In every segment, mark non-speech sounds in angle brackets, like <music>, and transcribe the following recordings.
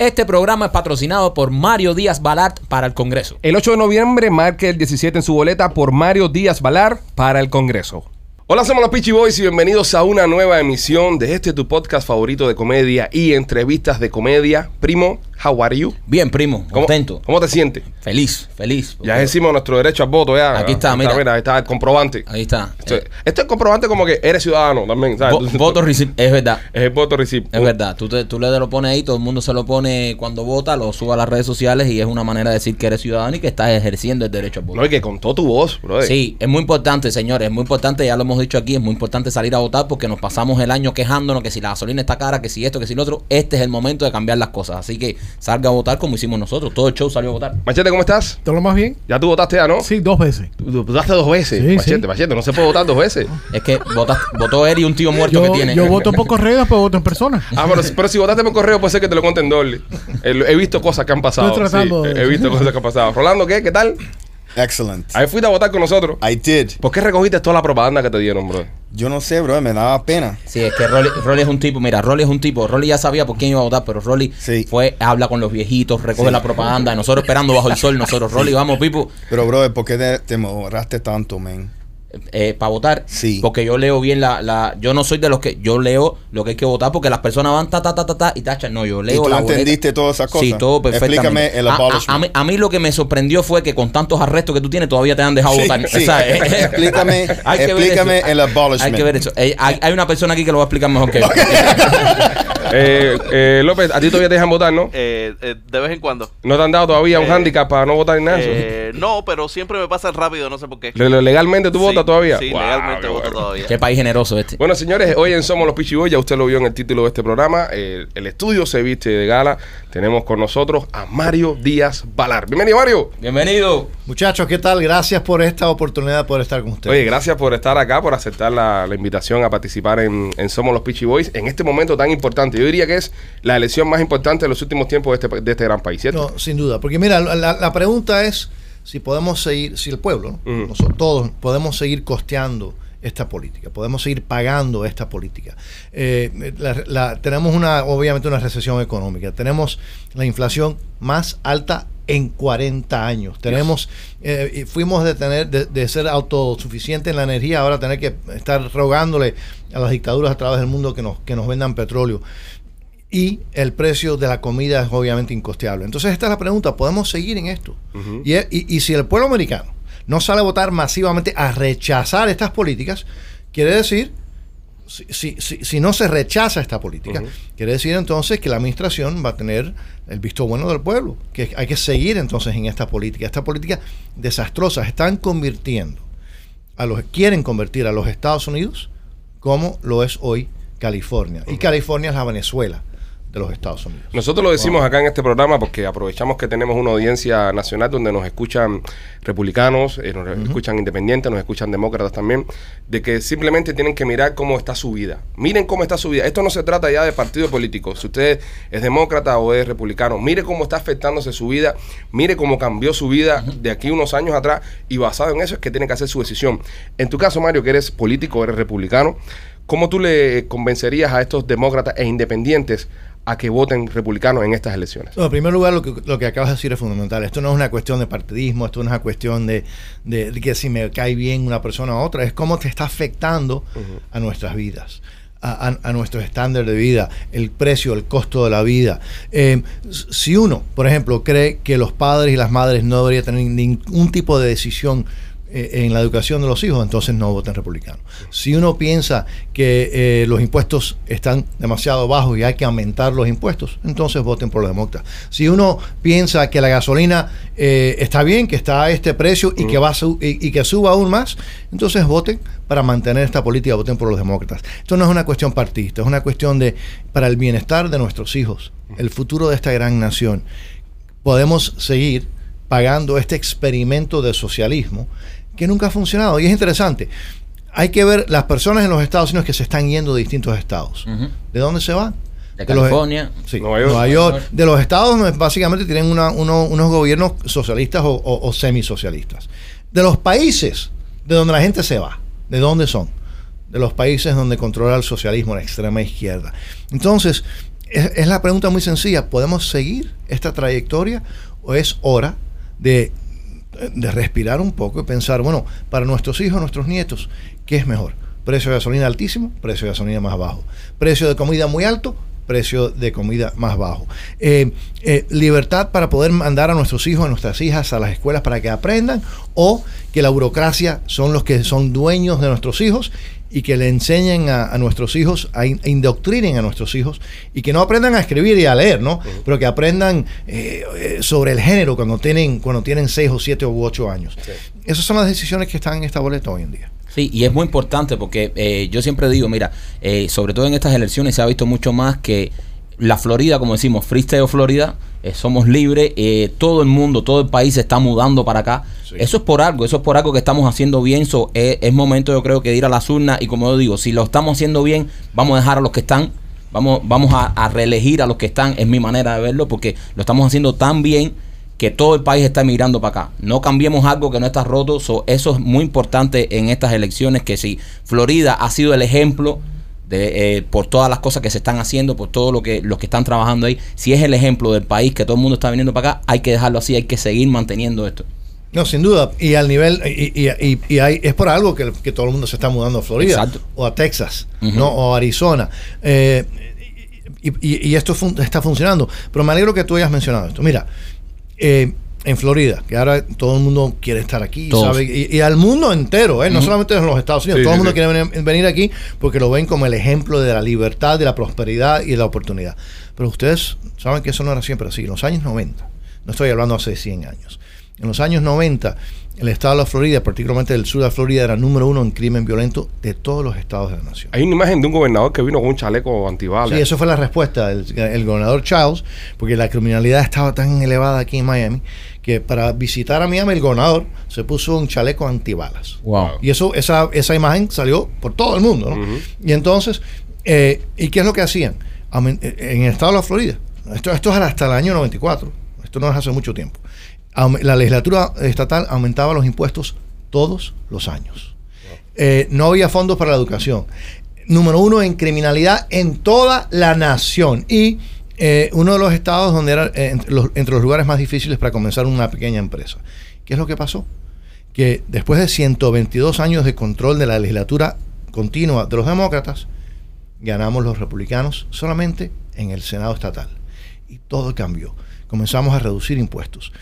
Este programa es patrocinado por Mario Díaz Balart para el Congreso. El 8 de noviembre marque el 17 en su boleta por Mario Díaz Valar para el Congreso. Hola, somos los Peachy Boys y bienvenidos a una nueva emisión de este tu podcast favorito de comedia y entrevistas de comedia. Primo, how are you? Bien, primo, ¿Cómo, contento. ¿Cómo te sientes? Feliz, feliz. Ya decimos nuestro derecho al voto ya. Aquí está, mira. Ahí está el comprobante. Ahí está. Esto, Eh, esto es comprobante como que eres ciudadano también, ¿sabes? vo- voto receipt, es verdad. Es el voto receipt. Es verdad, tú, te- tú le lo pones ahí, todo el mundo se lo pone cuando vota, lo sube a las redes sociales y es una manera de decir que eres ciudadano y que estás ejerciendo el derecho al voto. No, y que contó tu voz, bro. Sí, es muy importante, señores, es muy importante, ya lo hemos dicho aquí, es muy importante salir a votar porque nos pasamos el año quejándonos que si la gasolina está cara, que si esto, que si lo otro, este es el momento de cambiar las cosas. Así que salga a votar como hicimos nosotros, todo el show salió a votar. Machete, ¿cómo estás? ¿Todo lo más bien? Ya tú votaste ya, ¿no? Sí, dos veces. Tú, votaste dos veces. Sí, machete, sí. machete, no se puede votar dos veces. Es que vota, votó él y un tío muerto Yo, que tiene. yo voto por correo, después voto en persona. Ah, pero, pero si votaste por correo, puede ser que te lo cuenten doble. Eh, He visto cosas que han pasado. Estoy tratando sí, de- he visto cosas que han pasado. Rolando, ¿qué? ¿Qué tal? Excellent. Ahí fuiste a votar con nosotros. I did. ¿Por qué recogiste toda la propaganda que te dieron, bro? Yo no sé, bro, me daba pena. Sí, es que Rolly, Rolly es un tipo, mira, Rolly es un tipo, Rolly ya sabía por quién iba a votar, pero Rolly Sí. fue, habla con los viejitos, recoge Sí. la propaganda, nosotros esperando bajo el sol, nosotros, Rolly, vamos, Pipo, Pero, bro, ¿por qué te, te moraste tanto, man? para votar. Sí. Porque yo leo bien la, la, yo no soy de los que, yo leo lo que hay que votar porque las personas van ta, ta, ta, ta, ta y tachan. No, yo leo tú la boleta. entendiste todas esas cosas? Sí, todo perfectamente. Explícame el A- a- abolishment. A, mí, a mí lo que me sorprendió fue que con tantos arrestos que tú tienes todavía te han dejado Sí, votar. sí. <laughs> O sea, eh, <laughs> Explícame- <laughs> hay que ver explícame eso. el abolishment. Hay que ver eso. Eh, hay, hay una persona aquí que lo va a explicar mejor que yo. Eh, eh, López, a ti todavía te dejan votar, ¿no? Eh, eh, de vez en cuando. ¿No te han dado todavía un Eh, handicap para no votar ni nada? Eh, no, pero siempre me pasan rápido, no sé por qué. Le- le- ¿Legalmente tú Sí, todavía? Sí, Wow, legalmente voto bueno. todavía. Qué país generoso este. Bueno, señores, hoy en Somos los Pichiboy, ya usted lo vio en el título de este programa. el estudio se viste de gala. Tenemos con nosotros a Mario Díaz Valar. Bienvenido, Mario. Bienvenido. Muchachos, ¿qué tal? Gracias por esta oportunidad de poder estar con ustedes. Oye, gracias por estar acá, por aceptar la, la invitación a participar en, en Somos los Pitchy Boys en este momento tan importante. Yo diría que es la elección más importante de los últimos tiempos de este, de este gran país, ¿cierto? No, sin duda. Porque mira, la, la pregunta es si podemos seguir, si el pueblo, ¿no? Nosotros todos podemos seguir costeando esta política, podemos seguir pagando esta política. Eh, la- la- tenemos una, obviamente, una recesión económica. Tenemos la inflación más alta en 40 años. Tenemos, eh, y fuimos de tener, de, de ser autosuficientes en la energía, ahora tener que estar rogándole a las dictaduras a través del mundo que nos, que nos vendan petróleo y el precio de la comida es obviamente incosteable. Entonces esta es la pregunta, ¿podemos seguir en esto? Y, y- y si el pueblo americano no sale a votar masivamente a rechazar estas políticas, quiere decir, si, si- si- si no se rechaza esta política, quiere decir entonces que la administración va a tener el visto bueno del pueblo, que hay que seguir entonces en esta política, esta política desastrosa, están convirtiendo a los quieren convertir a los Estados Unidos como lo es hoy California. Y California es la Venezuela de los Estados Unidos. Nosotros lo decimos acá en este programa porque aprovechamos que tenemos una audiencia nacional donde nos escuchan republicanos, eh, nos escuchan independientes, nos escuchan demócratas también, de que simplemente tienen que mirar cómo está su vida. Miren cómo está su vida. Esto no se trata ya de partido político. Si usted es demócrata o es republicano, mire cómo está afectándose su vida, mire cómo cambió su vida de aquí unos años atrás y basado en eso es que tiene que hacer su decisión. En tu caso, Mario, que eres político, eres republicano, ¿cómo tú le convencerías a estos demócratas e independientes a que voten republicanos en estas elecciones? No, en primer lugar, lo que, lo que acabas de decir es fundamental. Esto no es una cuestión de partidismo, esto no es una cuestión de, de- de que si me cae bien una persona u otra, es cómo te está afectando a nuestras vidas. A, a- a nuestros estándares de vida, el precio, el costo de la vida. Eh, si uno, por ejemplo, cree que los padres y las madres no deberían tener ningún tipo de decisión en la educación de los hijos, entonces no voten republicano. Si uno piensa que eh, los impuestos están demasiado bajos y hay que aumentar los impuestos, entonces voten por los demócratas. Si uno piensa que la gasolina eh, está bien, que está a este precio y que va a su- y, y que suba aún más, entonces voten para mantener esta política, voten por los demócratas. Esto no es una cuestión partidista, es una cuestión de para el bienestar de nuestros hijos, el futuro de esta gran nación podemos seguir pagando este experimento de socialismo que nunca ha funcionado. Y es interesante. Hay que ver las personas en los Estados Unidos que se están yendo de distintos estados. ¿De dónde se van? De De los- California. Sí, Nueva Nueva York. De los estados donde básicamente tienen una- uno- unos gobiernos socialistas o, o- o semisocialistas. De los países de donde la gente se va. ¿De dónde son? De los países donde controla el socialismo la extrema izquierda. Entonces, es, es la pregunta muy sencilla. ¿Podemos seguir esta trayectoria o es hora de, de respirar un poco y pensar, bueno, para nuestros hijos, nuestros nietos, ¿qué es mejor? Precio de gasolina altísimo, precio de gasolina más bajo. Precio de comida muy alto, precio de comida más bajo. Eh, eh, libertad para poder mandar a nuestros hijos, a nuestras hijas a las escuelas para que aprendan o que la burocracia son los que son dueños de nuestros hijos y que le enseñen a, a nuestros hijos, a in- indoctrinen a nuestros hijos y que no aprendan a escribir y a leer, ¿no? Pero que aprendan eh, eh, sobre el género cuando tienen, cuando tienen 6 o 7 u 8 años. Esas son las decisiones que están en esta boleta hoy en día. Sí, y es muy importante porque eh, yo siempre digo, mira, eh, sobre todo en estas elecciones se ha visto mucho más que la Florida, como decimos, freestyle o Florida, eh, somos libres, eh, todo el mundo, todo el país se está mudando para acá. Sí. Eso es por algo, eso es por algo que estamos haciendo bien. So, eh, es momento, yo creo, que de ir a las urnas y como yo digo, si lo estamos haciendo bien, vamos a dejar a los que están, vamos, vamos a, a reelegir a los que están, es mi manera de verlo, porque lo estamos haciendo tan bien que todo el país está mirando para acá. No cambiemos algo que no está roto. So, eso es muy importante en estas elecciones, que si Florida ha sido el ejemplo de, eh, por todas las cosas que se están haciendo, por todo lo que los que están trabajando ahí, si es el ejemplo del país que todo el mundo está viniendo para acá, hay que dejarlo así, hay que seguir manteniendo esto. No, sin duda. Y al nivel, y, y- y- y hay- es por algo que, que todo el mundo se está mudando a Florida Exacto. o a Texas. ¿no? O a Arizona. Eh, y esto fun- está funcionando. Pero me alegro que tú hayas mencionado esto. Mira, eh, en Florida, que ahora todo el mundo quiere estar aquí. ¿sabe? Y, y al mundo entero, ¿eh? no solamente en los Estados Unidos, Sí, todo el sí, mundo sí. quiere venir, venir aquí porque lo ven como el ejemplo de la libertad, de la prosperidad y de la oportunidad. Pero ustedes saben que eso no era siempre así. En los años 90, no estoy hablando hace 100 años, en los años 90, el estado de la Florida, particularmente el sur de la Florida, era número uno en crimen violento de todos los estados de la nación. Hay una imagen de un gobernador que vino con un chaleco antibalas. Sí, eso fue la respuesta del el gobernador Charles, porque la criminalidad estaba tan elevada aquí en Miami que para visitar a Miami el gobernador se puso un chaleco antibalas. Wow. Y eso, esa, esa imagen salió por todo el mundo, ¿no? Y entonces, eh, ¿y qué es lo que hacían? Eh, En el estado de la Florida, esto, esto es hasta el año 94, esto no es hace mucho tiempo. La legislatura estatal aumentaba los impuestos todos los años. Eh, no había fondos para la educación. Número uno en criminalidad en toda la nación. Y eh, uno de los estados donde era eh, entre, los, entre los lugares más difíciles para comenzar una pequeña empresa. ¿Qué es lo que pasó? Que después de 122 años de control de la legislatura continua de los demócratas, ganamos los republicanos solamente en el Senado estatal. Y todo cambió. Comenzamos a reducir impuestos.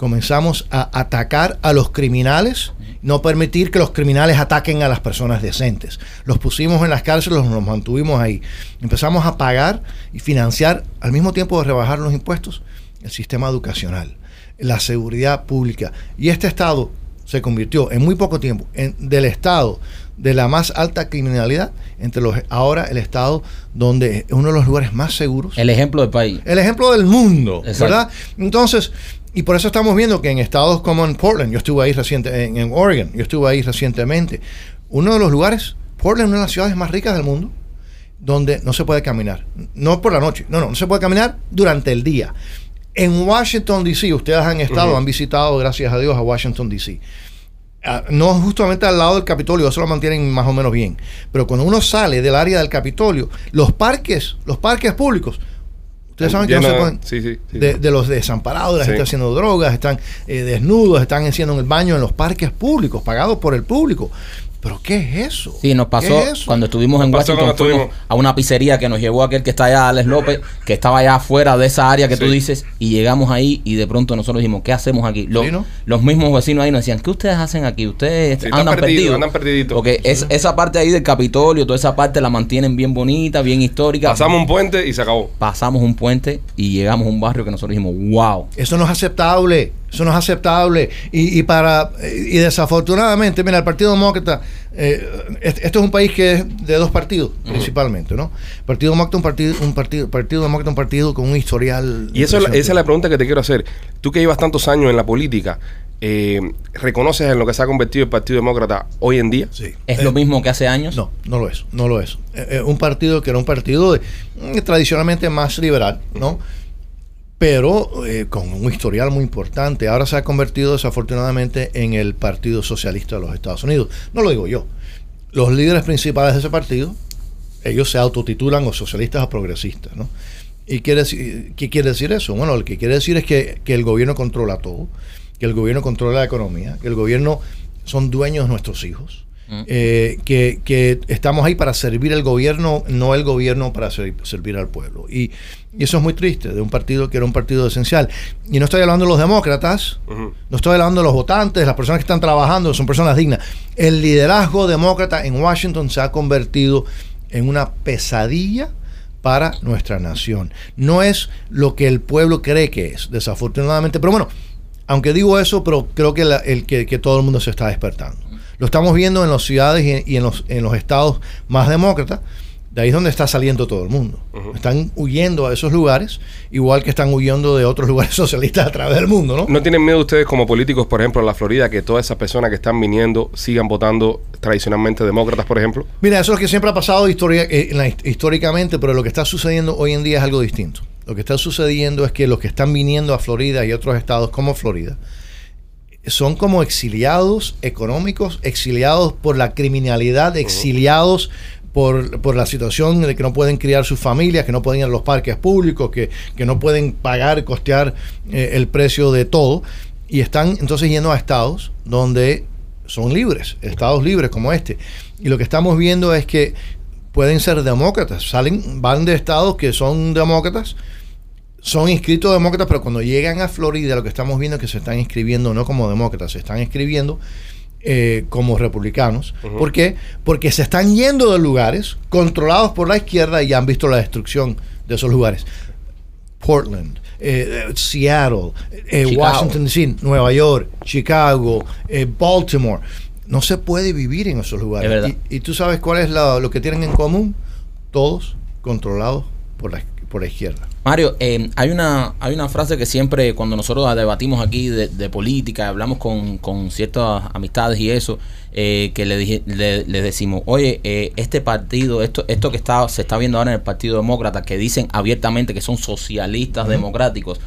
Comenzamos a atacar a los criminales, no permitir que los criminales ataquen a las personas decentes. Los pusimos en las cárceles, los mantuvimos ahí. Empezamos a pagar y financiar, al mismo tiempo de rebajar los impuestos, el sistema educacional, la seguridad pública. Y este estado se convirtió en muy poco tiempo en, del estado de la más alta criminalidad entre los ahora el estado donde es uno de los lugares más seguros El ejemplo del país. el ejemplo del mundo, Exacto. ¿verdad? Entonces, y por eso estamos viendo que en estados como en Portland, yo estuve ahí reciente, en, en Oregon, yo estuve ahí recientemente, uno de los lugares, Portland, una de las ciudades más ricas del mundo, donde no se puede caminar, no por la noche, no, no, no se puede caminar durante el día. En Washington, D.C., ustedes han estado, han visitado, gracias a Dios, a Washington, D.C. Ah, no justamente al lado del Capitolio, eso lo mantienen más o menos bien. Pero cuando uno sale del área del Capitolio, los parques, los parques públicos, ustedes saben que no se de- pueden. Sí, sí. sí. De, de los desamparados, de la gente haciendo drogas, están eh, desnudos, están haciendo el baño en los parques públicos, pagados por el público. ¿Pero qué es eso? Sí, nos pasó ¿Qué es eso? cuando estuvimos en Washington, fuimos a una pizzería que nos llevó aquel que está allá, Alex López, que estaba allá afuera de esa área que tú dices, y llegamos ahí y de pronto nosotros dijimos, ¿qué hacemos aquí? Los, Sí, ¿no? los mismos vecinos ahí nos decían, ¿qué ustedes hacen aquí? Ustedes Sí, están andan perdidos, perdidos. andan perdiditos. Porque es, esa parte ahí del Capitolio, toda esa parte la mantienen bien bonita, bien histórica. Pasamos un puente y se acabó. Pasamos un puente y llegamos a un barrio que nosotros dijimos, wow. Eso no es aceptable. Eso no es aceptable. Y, y para y desafortunadamente, mira, el Partido Demócrata, eh, este- esto es un país que es de dos partidos, principalmente, ¿no? Partido Demócrata, un partido, un partido, Partido Demócrata, un partido con un historial. Y eso es la- esa es la pregunta que te quiero hacer. Tú que llevas tantos años en la política, eh, ¿reconoces en lo que se ha convertido el Partido Demócrata hoy en día? Sí. ¿Es Eh, lo mismo que hace años? No, no lo es, no lo es. Eh, eh, un partido que era un partido de- mm, tradicionalmente más liberal, ¿no? Pero eh, con un historial muy importante. Ahora se ha convertido desafortunadamente en el Partido Socialista de los Estados Unidos. No lo digo yo. Los líderes principales de ese partido, ellos se autotitulan o socialistas o progresistas, ¿no? ¿Y quiere qué quiere decir eso? Bueno, lo que quiere decir es que, que el gobierno controla todo, que el gobierno controla la economía, que el gobierno son dueños de nuestros hijos, eh, que, que estamos ahí para servir al gobierno, no el gobierno para ser- servir al pueblo. Y, y eso es muy triste, de un partido que era un partido esencial. Y no estoy hablando de los demócratas, no estoy hablando de los votantes, las personas que están trabajando, son personas dignas. El liderazgo demócrata en Washington se ha convertido en una pesadilla para nuestra nación. No es lo que el pueblo cree que es, desafortunadamente. Pero bueno, aunque digo eso, pero creo que, la- el, que, que todo el mundo se está despertando. Lo estamos viendo en las ciudades y, en, los, en los estados más demócratas. De ahí es donde está saliendo todo el mundo. Están huyendo a esos lugares, igual que están huyendo de otros <laughs> lugares socialistas a través del mundo, ¿no? ¿No tienen miedo ustedes como políticos, por ejemplo, en la Florida, que todas esas personas que están viniendo sigan votando tradicionalmente demócratas, por ejemplo? Mira, eso es lo que siempre ha pasado eh, históricamente, pero lo que está sucediendo hoy en día es algo distinto. Lo que está sucediendo es que los que están viniendo a Florida y otros estados como Florida son como exiliados económicos, exiliados por la criminalidad, exiliados por, por la situación de que no pueden criar sus familias, que no pueden ir a los parques públicos, que, que no pueden pagar, costear eh, el precio de todo. Y están entonces yendo a estados donde son libres, estados libres como este. Y lo que estamos viendo es que pueden ser demócratas, salen, van de estados que son demócratas, son inscritos demócratas, pero cuando llegan a Florida lo que estamos viendo es que se están inscribiendo no como demócratas, se están inscribiendo eh, como republicanos. ¿Por qué? Porque se están yendo de lugares controlados por la izquierda y ya han visto la destrucción de esos lugares. Portland, eh, Seattle, eh. Washington DC, Nueva York, Chicago, eh, Baltimore. No se puede vivir en esos lugares. Es. Y, y tú sabes cuál es la- lo que tienen en común? Todos controlados por la, por la izquierda. Mario, eh, hay una hay una frase que siempre cuando nosotros debatimos aquí de, de política, hablamos con, con ciertas amistades y eso, eh, que le, dije- le, le decimos, oye, eh, este partido, esto esto que está se está viendo ahora en el Partido Demócrata, que dicen abiertamente que son socialistas democráticos,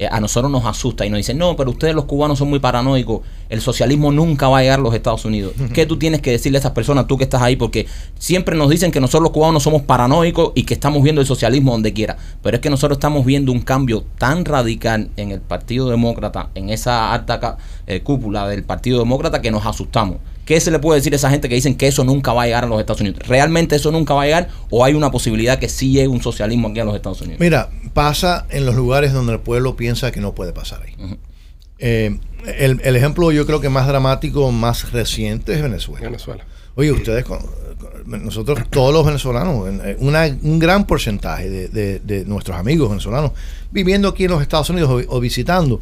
eh, a nosotros nos asusta y nos dicen, no, pero ustedes los cubanos son muy paranoicos, el socialismo nunca va a llegar a los Estados Unidos. ¿Qué tú tienes que decirle a esas personas, tú que estás ahí? Porque siempre nos dicen que nosotros los cubanos somos paranoicos y que estamos viendo el socialismo donde quiera. Pero es que nosotros estamos viendo un cambio tan radical en el Partido Demócrata, en esa alta eh, cúpula del Partido Demócrata, que nos asustamos. ¿Qué se le puede decir a esa gente que dicen que eso nunca va a llegar a los Estados Unidos? ¿Realmente eso nunca va a llegar o hay una posibilidad que sí llegue un socialismo aquí a los Estados Unidos? Mira, pasa en los lugares donde el pueblo piensa que no puede pasar ahí. Eh, el, el ejemplo yo creo que más dramático, más reciente es Venezuela. Venezuela. Oye, ustedes, con- con- nosotros todos los venezolanos, en- en una- un gran porcentaje de, de- de nuestros amigos venezolanos viviendo aquí en los Estados Unidos o, o visitando.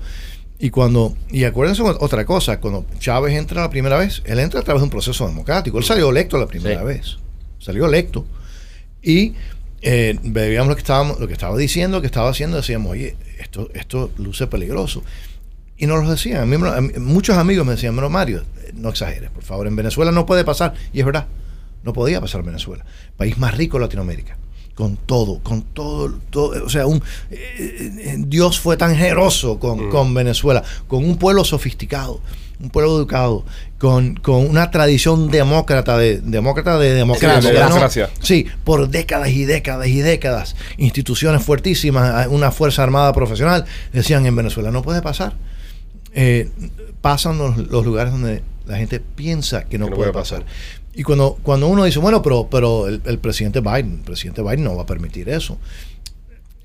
Y cuando, y acuérdense otra cosa, cuando Chávez entra la primera vez, él entra a través de un proceso democrático. Él salió electo la primera Sí. vez. Salió electo. Y eh, veíamos lo que estábamos, lo que estaba diciendo, lo que estaba haciendo, decíamos, oye, esto, esto luce peligroso. Y nos lo decían. A mí a mí- muchos amigos me decían, pero Mario, no exageres, por favor. En Venezuela no puede pasar. Y es verdad, no podía pasar en Venezuela. País más rico de Latinoamérica. Con todo, con todo, todo, o sea, un, eh, eh, Dios fue tan generoso con, con Venezuela, con un pueblo sofisticado, un pueblo educado, con, con una tradición demócrata de demócrata de democracia. de ¿no? democracia. Sí, por décadas y décadas y décadas. Instituciones fuertísimas, una fuerza armada profesional, decían en Venezuela, no puede pasar. Eh, pasan los, los lugares donde la gente piensa que no, Que no puede puede pasar. pasar. Y cuando, cuando uno dice, bueno, pero, pero el, presidente Biden, el presidente Biden no va a permitir eso.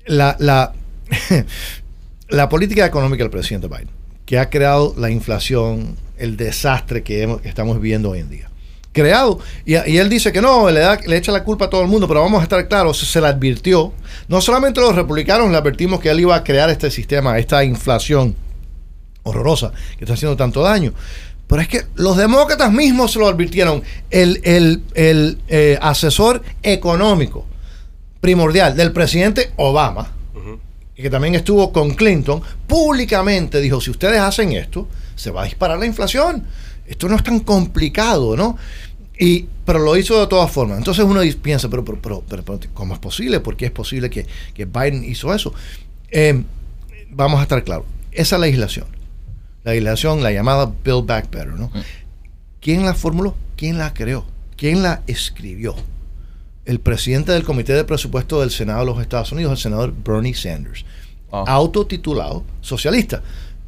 La, la, <laughs> la política económica del presidente Biden, que ha creado la inflación, el desastre que, estamos viviendo hoy en día. Creado, y, y él dice que no, le, da, le echa la culpa a todo el mundo, pero vamos a estar claros, se, se le advirtió. No solamente los republicanos le advertimos que él iba a crear este sistema, esta inflación horrorosa que está haciendo tanto daño. Pero es que los demócratas mismos se lo advirtieron. El, el- el, eh, asesor económico primordial del presidente Obama, que también estuvo con Clinton, públicamente dijo, si ustedes hacen esto, se va a disparar la inflación. Esto no es tan complicado, ¿no? Y, pero lo hizo de todas formas. Entonces uno piensa, pero, pero, pero, pero, pero, ¿cómo es posible? ¿Por qué es posible que, que Biden hizo eso? Eh, vamos a estar claros. Esa legislación, la legislación, la llamada Build Back Better, ¿no? ¿Quién la formuló? ¿Quién la creó? ¿Quién la escribió? El presidente del Comité de Presupuesto del Senado de los Estados Unidos, el senador Bernie Sanders, Wow. autotitulado socialista.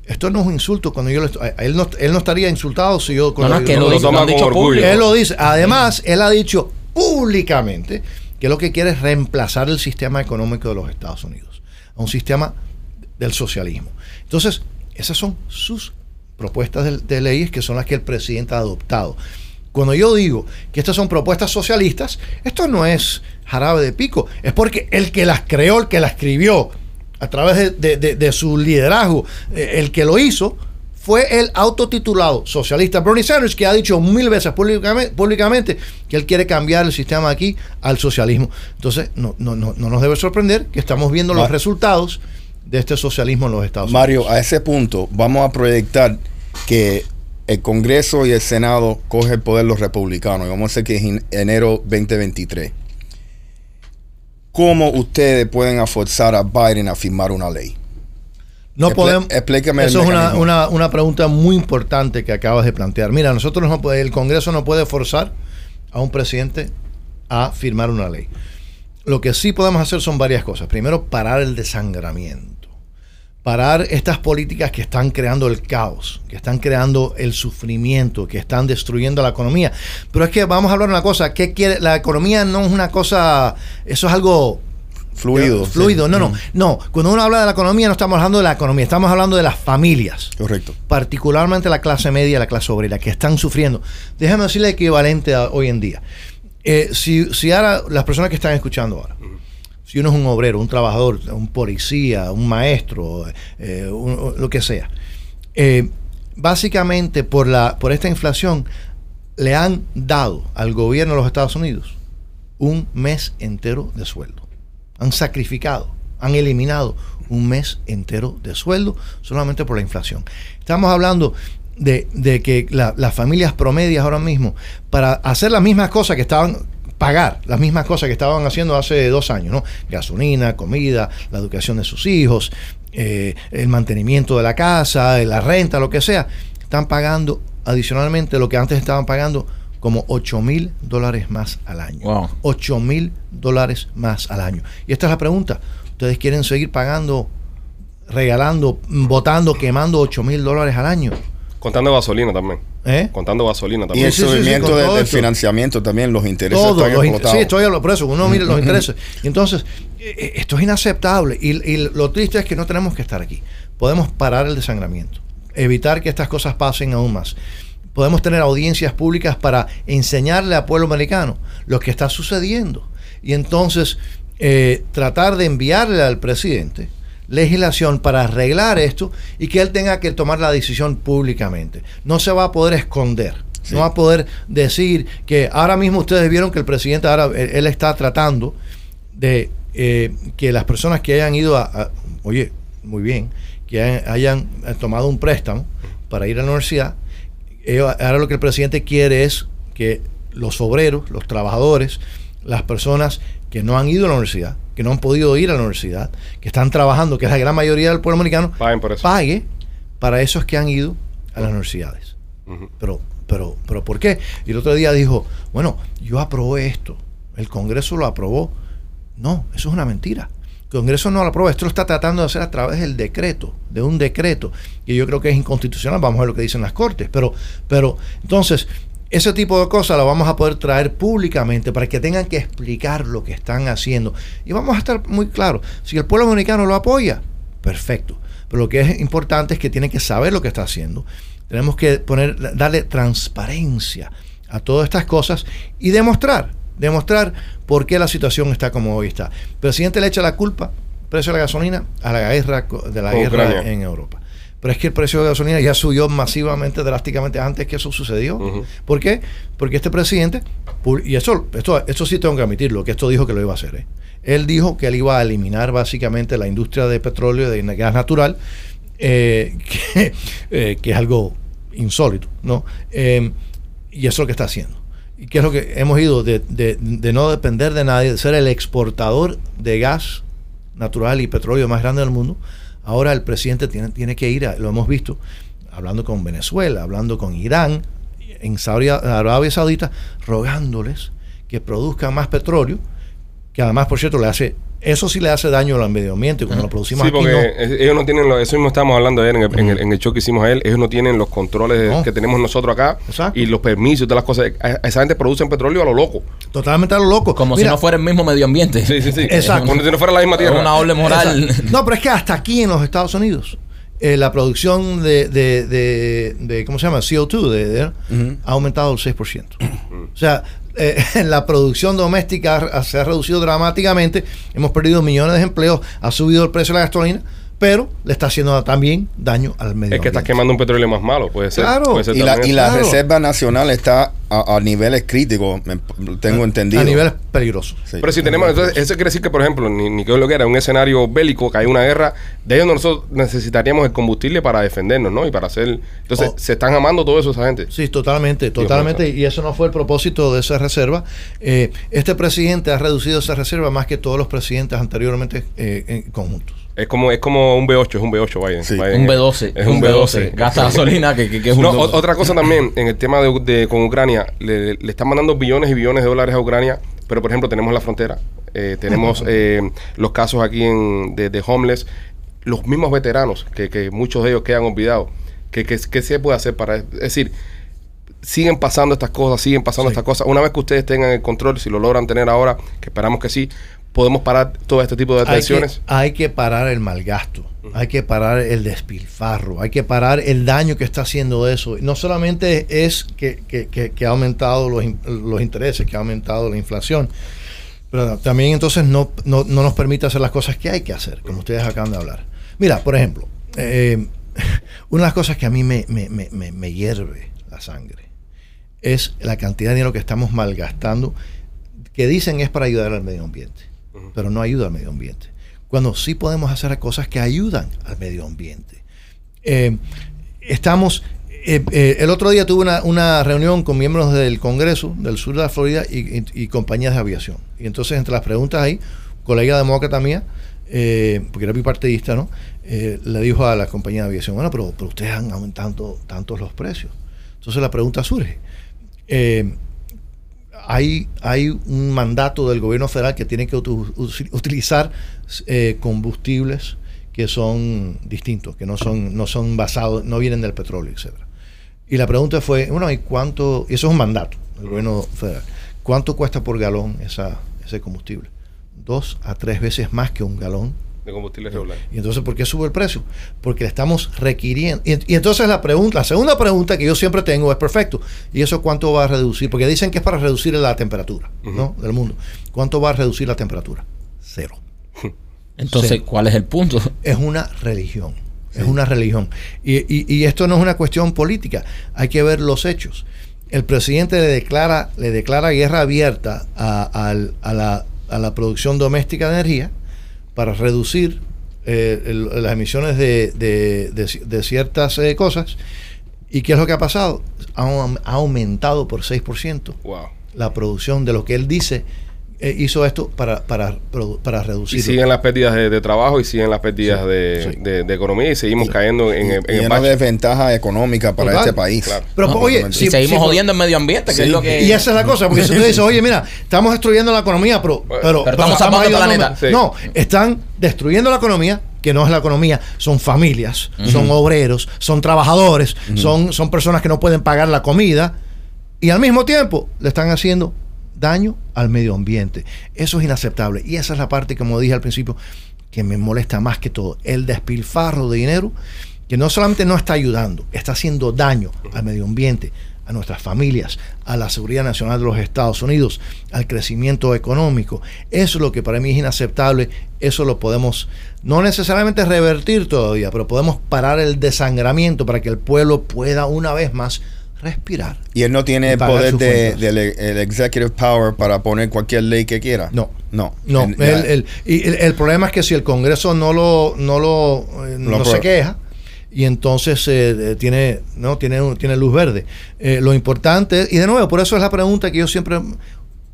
Esto no es un insulto cuando yo le estoy- él no, él no estaría insultado si yo No, cuando no, es yo- que lo, lo dice- lo toma han con dicho orgullo. público. él lo dice. Además, él ha dicho públicamente que lo que quiere es reemplazar el sistema económico de los Estados Unidos a un sistema del socialismo. Entonces, esas son sus propuestas de, de leyes que son las que el presidente ha adoptado. Cuando yo digo que estas son propuestas socialistas, esto no es jarabe de pico, es porque el que las creó, el que las escribió, a través de, de- de- de su liderazgo, eh, el que lo hizo, fue el autotitulado socialista Bernie Sanders, que ha dicho mil veces públicamente, públicamente que él quiere cambiar el sistema aquí al socialismo. Entonces, no, no, no, no nos debe sorprender que estamos viendo los resultados de este socialismo en los Estados Mario, Unidos. a ese punto vamos a proyectar que el Congreso y el Senado coge el poder los republicanos. Y vamos a hacer que es en enero 2023. ¿Cómo ustedes pueden forzar a Biden a firmar una ley? No podemos. explícame Eso es una, una, una pregunta muy importante que acabas de plantear. Mira, nosotros no puede- el Congreso no puede forzar a un presidente a firmar una ley. Lo que sí podemos hacer son varias cosas. Primero, parar el desangramiento. Parar estas políticas que están creando el caos, que están creando el sufrimiento, que están destruyendo la economía. Pero es que vamos a hablar de una cosa. ¿Qué quiere? La economía no es una cosa. Eso es algo Fluido. sí. Fluido, no, no. No, cuando uno habla de la economía no estamos hablando de la economía, estamos hablando de las familias, Correcto. particularmente la clase media la clase obrera, que están sufriendo. Déjame decirle equivalente a hoy en día. Eh, si, si ahora, las personas que están escuchando ahora, si uno es un obrero, un trabajador, un policía, un maestro, eh, lo que sea, eh, básicamente por, la, por esta inflación le han dado al gobierno de los Estados Unidos un mes entero de sueldo. Han sacrificado, han eliminado un mes entero de sueldo solamente por la inflación. Estamos hablando de, de que la- las familias promedias ahora mismo, para hacer las mismas cosas que estaban, pagar las mismas cosas que estaban haciendo hace dos años, ¿no? Gasolina, comida, la educación de sus hijos, eh, el mantenimiento de la casa, la renta, lo que sea, están pagando adicionalmente lo que antes estaban pagando como 8 mil dólares más al año. Wow. 8 mil dólares más al año. Y esta es la pregunta. ¿Ustedes quieren seguir pagando, regalando, votando, quemando 8 mil dólares al año? Contando gasolina también. ¿Eh? Contando gasolina Y también. el Sí, sí, sí, subimiento de- del financiamiento también, los intereses Todo, están los in- explotados. sí, estoy hablando por eso, uno mira los intereses. Y entonces, eh, eh, esto es inaceptable. Y, y lo triste es que no tenemos que estar aquí. Podemos parar el desangramiento, evitar que estas cosas pasen aún más. Podemos tener audiencias públicas para enseñarle al pueblo americano lo que está sucediendo. Y entonces, eh, tratar de enviarle al presidente legislación para arreglar esto y que él tenga que tomar la decisión públicamente. No se va a poder esconder. Sí. No va a poder decir que ahora mismo ustedes vieron que el presidente ahora él, está tratando de eh, que las personas que hayan ido a, a- oye, muy bien, que hayan, hayan, eh, tomado un préstamo para ir a la universidad, ellos- ahora lo que el presidente quiere es que los obreros, los trabajadores, las personas que no han ido a la universidad, que no han podido ir a la universidad, que están trabajando, que es la gran mayoría del pueblo americano, Paguen por eso. pague para esos que han ido a las universidades. Pero, pero, pero, ¿por qué? Y el otro día dijo, bueno, yo aprobé esto, el Congreso lo aprobó. No, eso es una mentira. El Congreso no lo aprueba, esto lo está tratando de hacer a través del decreto, de un decreto, que yo creo que es inconstitucional, vamos a ver lo que dicen las cortes, pero, pero entonces, ese tipo de cosas lo vamos a poder traer públicamente para que tengan que explicar lo que están haciendo. Y vamos a estar muy claros, si el pueblo americano lo apoya, perfecto. Pero lo que es importante es que tiene que saber lo que está haciendo. Tenemos que poner, darle transparencia a todas estas cosas y demostrar, demostrar por qué la situación está como hoy está. El presidente le echa la culpa, precio de la gasolina, a la guerra de la guerra Ucrania. en Europa. Pero es que el precio de gasolina ya subió masivamente, drásticamente antes que eso sucedió. Ujú. ¿Por qué? Porque este presidente, y eso, esto, esto sí tengo que admitirlo, que esto dijo que lo iba a hacer. ¿eh? Él dijo que él iba a eliminar básicamente la industria de petróleo y de gas natural, eh, <laughs> que, eh, que es algo insólito, ¿no? Eh, y eso es lo que está haciendo. ¿Y qué es lo que hemos ido de, de- de no depender de nadie, de ser el exportador de gas natural y petróleo más grande del mundo? Ahora el presidente tiene, tiene que ir, a- lo hemos visto, hablando con Venezuela, hablando con Irán, en Arabia Saudita, rogándoles que produzcan más petróleo, que además, por cierto, le hace, eso sí le hace daño al medio ambiente, cuando lo producimos Sí, aquí porque no. ellos no tienen, lo, eso mismo estábamos hablando ayer en el, en el- en el show que hicimos a él, ellos no tienen los controles No. que tenemos nosotros acá Exacto. y los permisos y todas las cosas. Esa gente produce petróleo a lo loco. Totalmente a lo loco. Como Mira, si no fuera el mismo medio ambiente. Sí, sí, sí. Exacto. Como si no fuera la misma tierra. una doble moral. Exacto. No, pero es que hasta aquí en los Estados Unidos, eh, la producción de, de, de- de- ¿cómo se llama? CO2 de, de- ha aumentado el 6%. O sea, eh, <laughs> la producción doméstica se ha reducido dramáticamente, hemos perdido millones de empleos, ha subido el precio de la gasolina, pero le está haciendo también daño al medio Es que estás ambiente. quemando un petróleo más malo, puede ser. Claro. Puede ser Y la, y la Claro. Reserva Nacional está a, a niveles críticos, me- tengo entendido. A niveles peligrosos. Sí. Pero si tenemos, entonces, eso quiere decir que, por ejemplo, ni, ni que lo que era un escenario bélico, que hay una guerra, de ellos nosotros necesitaríamos el combustible para defendernos, ¿no? Y para hacer. Entonces, Oh. se están amando todo eso esa gente. Sí, totalmente, totalmente. Y eso no fue el propósito de esa reserva. Eh, este presidente ha reducido esa reserva más que todos los presidentes anteriormente eh, en conjuntos. Es como, es como un B8, es un B8, Biden. Sí. Biden Un B12. Es un B12. Gasta gasolina que, que, que es un No, o- 12. otra cosa también, en el tema de, de- con Ucrania, le, le están mandando billones y billones de dólares a Ucrania, pero por ejemplo tenemos la frontera, eh, tenemos eh, los casos aquí en, de, de homeless, los mismos veteranos, que, que muchos de ellos quedan olvidados, que, que, que se puede hacer para, es decir, siguen pasando estas cosas, siguen pasando Sí. estas cosas. Una vez que ustedes tengan el control, si lo logran tener ahora, que esperamos que sí, podemos parar todo este tipo de Hay detenciones. hay que parar el malgasto, hay que parar el despilfarro, hay que parar el daño que está haciendo eso. No solamente es que, que- que- que ha aumentado los, in- los intereses, que ha aumentado la inflación, pero también entonces no, no, no nos permite hacer las cosas que hay que hacer, como ustedes acaban de hablar. Mira, por ejemplo, eh, <laughs> una de las cosas que a mí me, me- me- me- me hierve la sangre es la cantidad de dinero que estamos malgastando, que dicen es para ayudar al medio ambiente, pero no ayuda al medio ambiente. Cuando sí podemos hacer cosas que ayudan al medio ambiente. Eh, estamos, eh, eh, el otro día tuve una, reunión con miembros del Congreso del sur de la Florida y, compañías de aviación. Y entonces entre las preguntas ahí, colega demócrata mía, porque era bipartidista, ¿no? Le dijo a la compañía de aviación, bueno, pero, pero ustedes han aumentado tantos los precios. Entonces la pregunta surge. Hay, hay un mandato del gobierno federal que tiene que utilizar eh, combustibles que son distintos, que no son, no son basados, no vienen del petróleo, etcétera. Y la pregunta fue, bueno, ¿y cuánto? Y eso es un mandato del gobierno federal. ¿Cuánto cuesta por galón esa, ese combustible? Dos a tres veces más que un galón De combustible regular. y entonces, ¿por qué sube el precio? Porque le estamos requiriendo. Y, y entonces la pregunta, la segunda pregunta que yo siempre tengo es perfecto. ¿Y eso cuánto va a reducir? Porque dicen que es para reducir la temperatura ¿no? del mundo. ¿Cuánto va a reducir la temperatura? Cero. <laughs> Entonces. ¿cuál es el punto? Es una religión. Es una religión. Y, y- y esto no es una cuestión política. Hay que ver los hechos. El presidente le declara, le declara guerra abierta a, al- a la, a la producción doméstica de energía para reducir eh, el- las emisiones de, de- de- de ciertas eh, cosas. ¿Y qué es lo que ha pasado? Ha, ha aumentado por 6% Wow. la producción de lo que él dice eh, hizo esto para, para, para Y reducir. siguen las pérdidas de, de trabajo y siguen las pérdidas Sí, de, sí. de- de economía y seguimos cayendo en, el- en y el una bache. desventaja económica para este país. Claro. Pero, No, oye, y si- seguimos si- jodiendo el medio ambiente, que Sí. es lo que... Y esa es la cosa, porque si tú dices, oye, mira, estamos destruyendo la economía, pero, pero, estamos salvando el planeta. Sí. No, están destruyendo la economía, que no es la economía, son familias, son obreros, son trabajadores, son, son personas que no pueden pagar la comida, y al mismo tiempo le están haciendo daño al medio ambiente. Eso es inaceptable. Y esa es la parte, como dije al principio, que me molesta más que todo. El despilfarro de dinero que no solamente no está ayudando, está haciendo daño al medio ambiente, a nuestras familias, a la seguridad nacional de los Estados Unidos, al crecimiento económico. Eso es lo que para mí es inaceptable. Eso lo podemos no necesariamente revertir todavía, pero podemos parar el desangramiento para que el pueblo pueda una vez más respirar. Y él no tiene poder sus de, del el executive power para poner cualquier ley que quiera. No. No. No, En- el, el- y el, el problema es que si el Congreso no lo, no lo, eh, Lo no se queja y entonces eh, tiene, no tiene, un- tiene luz verde. Eh, lo importante y de nuevo por eso es la pregunta que yo siempre,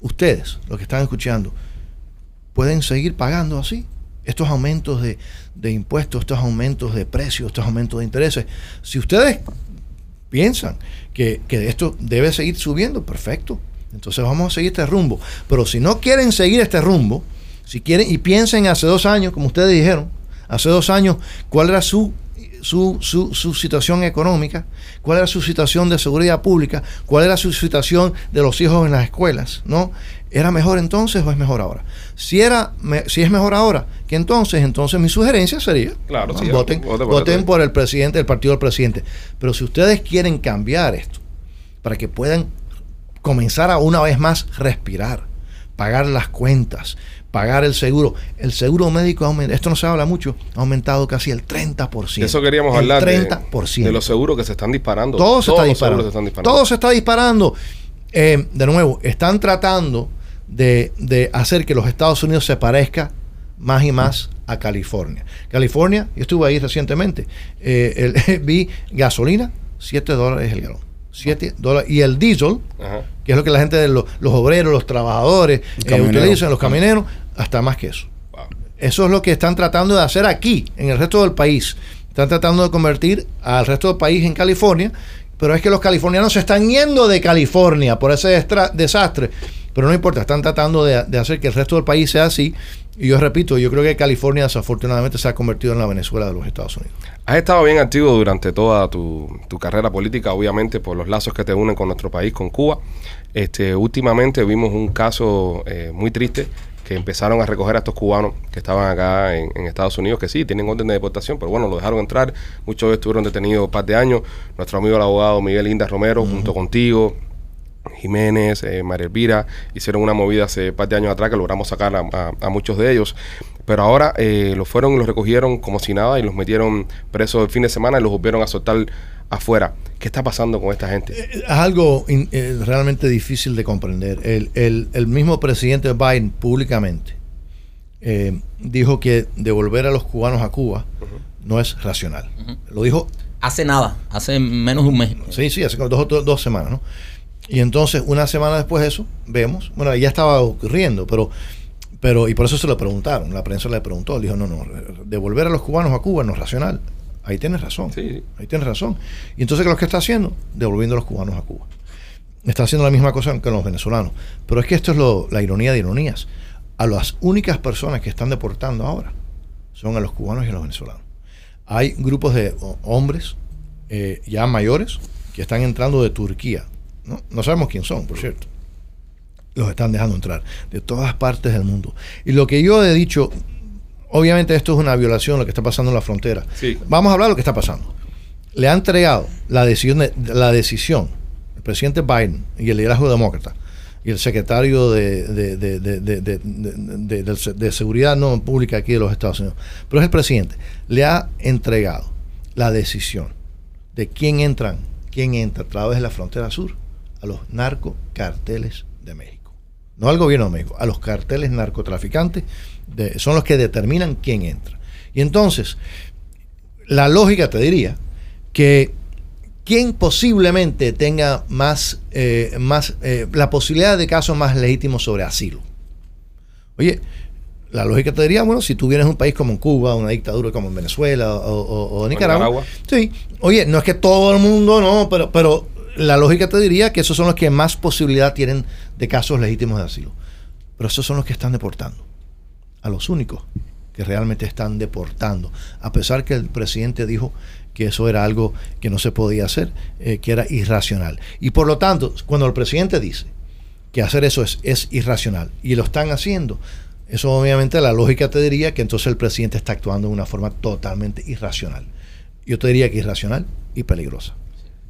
ustedes, los que están escuchando, pueden seguir pagando así estos aumentos de, de impuestos, estos aumentos de precios, estos aumentos de intereses. Si ustedes piensan que, que esto debe seguir subiendo, perfecto. Entonces vamos a seguir este rumbo. Pero si no quieren seguir este rumbo, si quieren, y piensen hace dos años, como ustedes dijeron, hace dos años, cuál era su, su, su, su situación económica, cuál era su situación de seguridad pública, cuál era su situación de los hijos en las escuelas, ¿no? ¿Era mejor entonces o es mejor ahora? Si, era, me- si es mejor ahora que entonces, entonces mi sugerencia sería, Claro, ¿no? sí, voten, voten por el presidente, el partido del presidente. Pero si ustedes quieren cambiar esto, para que puedan comenzar a una vez más respirar, pagar las cuentas, pagar el seguro. El seguro médico ha aumentado, esto no se habla mucho, ha aumentado casi el 30%. De eso queríamos el hablar. de- 30%. De, los seguros que se están disparando. Todo se está Todos los disparando. se están disparando. Todo se está disparando. Eh, de nuevo, están tratando de, de hacer que los Estados Unidos se parezca más y más a California. California, yo estuve ahí recientemente, eh, el- <laughs> vi gasolina, 7 dólares el galón. 7 dólares. Y el diésel, que es lo que la gente, de los, los obreros, los trabajadores eh, utilizan, los camioneros, hasta más que eso. Wow. Eso es lo que están tratando de hacer aquí, en el resto del país. Están tratando de convertir al resto del país en California, pero es que los californianos se están yendo de California por ese desastre. Pero no importa, están tratando de, de hacer que el resto del país sea así. Y yo repito, yo creo que California desafortunadamente se ha convertido en la Venezuela de los Estados Unidos. Has estado bien activo durante toda tu, tu carrera política, obviamente por los lazos que te unen con nuestro país, con Cuba. Este, últimamente vimos un caso eh, muy triste que empezaron a recoger a estos cubanos que estaban acá en, en Estados Unidos, que sí, tienen orden de deportación, pero bueno, lo dejaron entrar. Muchos de ellos estuvieron detenidos un par de años. Nuestro amigo el abogado Miguel Inda Romero, junto contigo, Jiménez, eh, María Elvira, hicieron una movida hace un par de años atrás que logramos sacar a, a- a muchos de ellos. Pero ahora eh, los fueron y los recogieron como si nada y los metieron presos el fin de semana y los volvieron a soltar afuera. ¿Qué está pasando con esta gente? Es algo in- eh, realmente difícil de comprender. El, el- el mismo presidente Biden públicamente eh, dijo que devolver a los cubanos a Cuba no es racional. Lo dijo Hace nada, hace menos de un mes. Sí, sí, hace como dos, dos, dos semanas, ¿no? Y entonces, una semana después de eso, vemos, bueno, ya estaba ocurriendo, pero, pero, y por eso se lo preguntaron, la prensa le preguntó, le dijo, no, no, devolver a los cubanos a Cuba no es racional. Ahí tienes razón, Sí. ahí tienes razón. Y entonces, ¿qué es lo que está haciendo? Devolviendo a los cubanos a Cuba. Está haciendo la misma cosa que los venezolanos. Pero es que esto es lo- la ironía de ironías. A las únicas personas que están deportando ahora son a los cubanos y a los venezolanos. Hay grupos de ho- hombres eh, ya mayores que están entrando de Turquía. ¿No? no sabemos quién son, por cierto. Los están dejando entrar de todas partes del mundo. Y lo que yo he dicho, obviamente esto es una violación lo que está pasando en la frontera. Sí. Vamos a hablar de lo que está pasando. Le han entregado la decisión, de- la decisión el presidente Biden y el liderazgo demócrata y el secretario de, de, de- de- de- de- de- de- de Seguridad no Pública aquí de los Estados Unidos, pero es el presidente, le ha entregado la decisión de quién entran, quién entra a través de la frontera sur a los narcocarteles de México. No al gobierno de México, a los carteles narcotraficantes de- son los que determinan quién entra. Y entonces, la lógica te diría que quien posiblemente tenga más, eh, más eh, la posibilidad de casos más legítimos sobre asilo. Oye, la lógica te diría, bueno, si tú vienes de un país como en Cuba, una dictadura como en Venezuela o, o- o Nicaragua, Nicaragua. sí, oye, no es que todo el mundo, no, pero, pero la lógica te diría que esos son los que más posibilidad tienen de casos legítimos de asilo. Pero esos son los que están deportando. A los únicos que realmente están deportando. A pesar que el presidente dijo que eso era algo que no se podía hacer, eh, que era irracional. Y por lo tanto, cuando el presidente dice que hacer eso es, es irracional y lo están haciendo, eso obviamente la lógica te diría que entonces el presidente está actuando de una forma totalmente irracional. Yo te diría que irracional y peligrosa.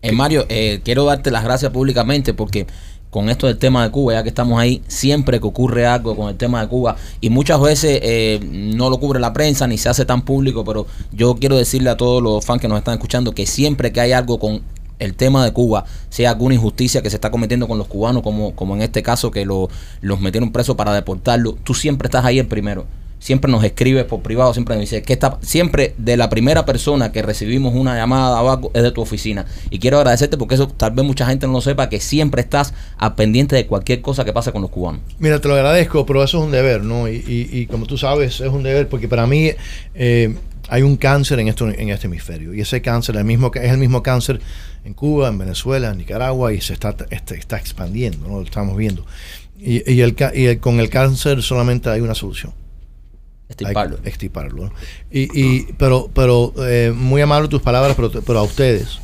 Eh, Mario, eh, quiero darte las gracias públicamente porque con esto del tema de Cuba, ya que estamos ahí, siempre que ocurre algo con el tema de Cuba, y muchas veces eh, no lo cubre la prensa ni se hace tan público, pero yo quiero decirle a todos los fans que nos están escuchando que siempre que hay algo con el tema de Cuba, sea alguna injusticia que se está cometiendo con los cubanos, como, como en este caso que lo- los metieron presos para deportarlo, tú siempre estás ahí el primero. Siempre nos escribes por privado, siempre nos dices que está, siempre de la primera persona que recibimos una llamada abajo es de tu oficina. Y quiero agradecerte porque eso tal vez mucha gente no lo sepa, que siempre estás al pendiente de cualquier cosa que pase con los cubanos. Mira, te lo agradezco, pero eso es un deber, ¿no? Y, y- y como tú sabes, es un deber porque para mí eh, hay un cáncer en, este hemisferio. Y ese cáncer el mismo, es el mismo cáncer en Cuba, en Venezuela, en Nicaragua y se está, este, está expandiendo, ¿no? Lo estamos viendo. Y, y el, y el- con el cáncer solamente hay una solución. Hay Extirparlo. que extirparlo, ¿no? Y, y- pero pero eh, muy amable tus palabras, pero, pero a ustedes.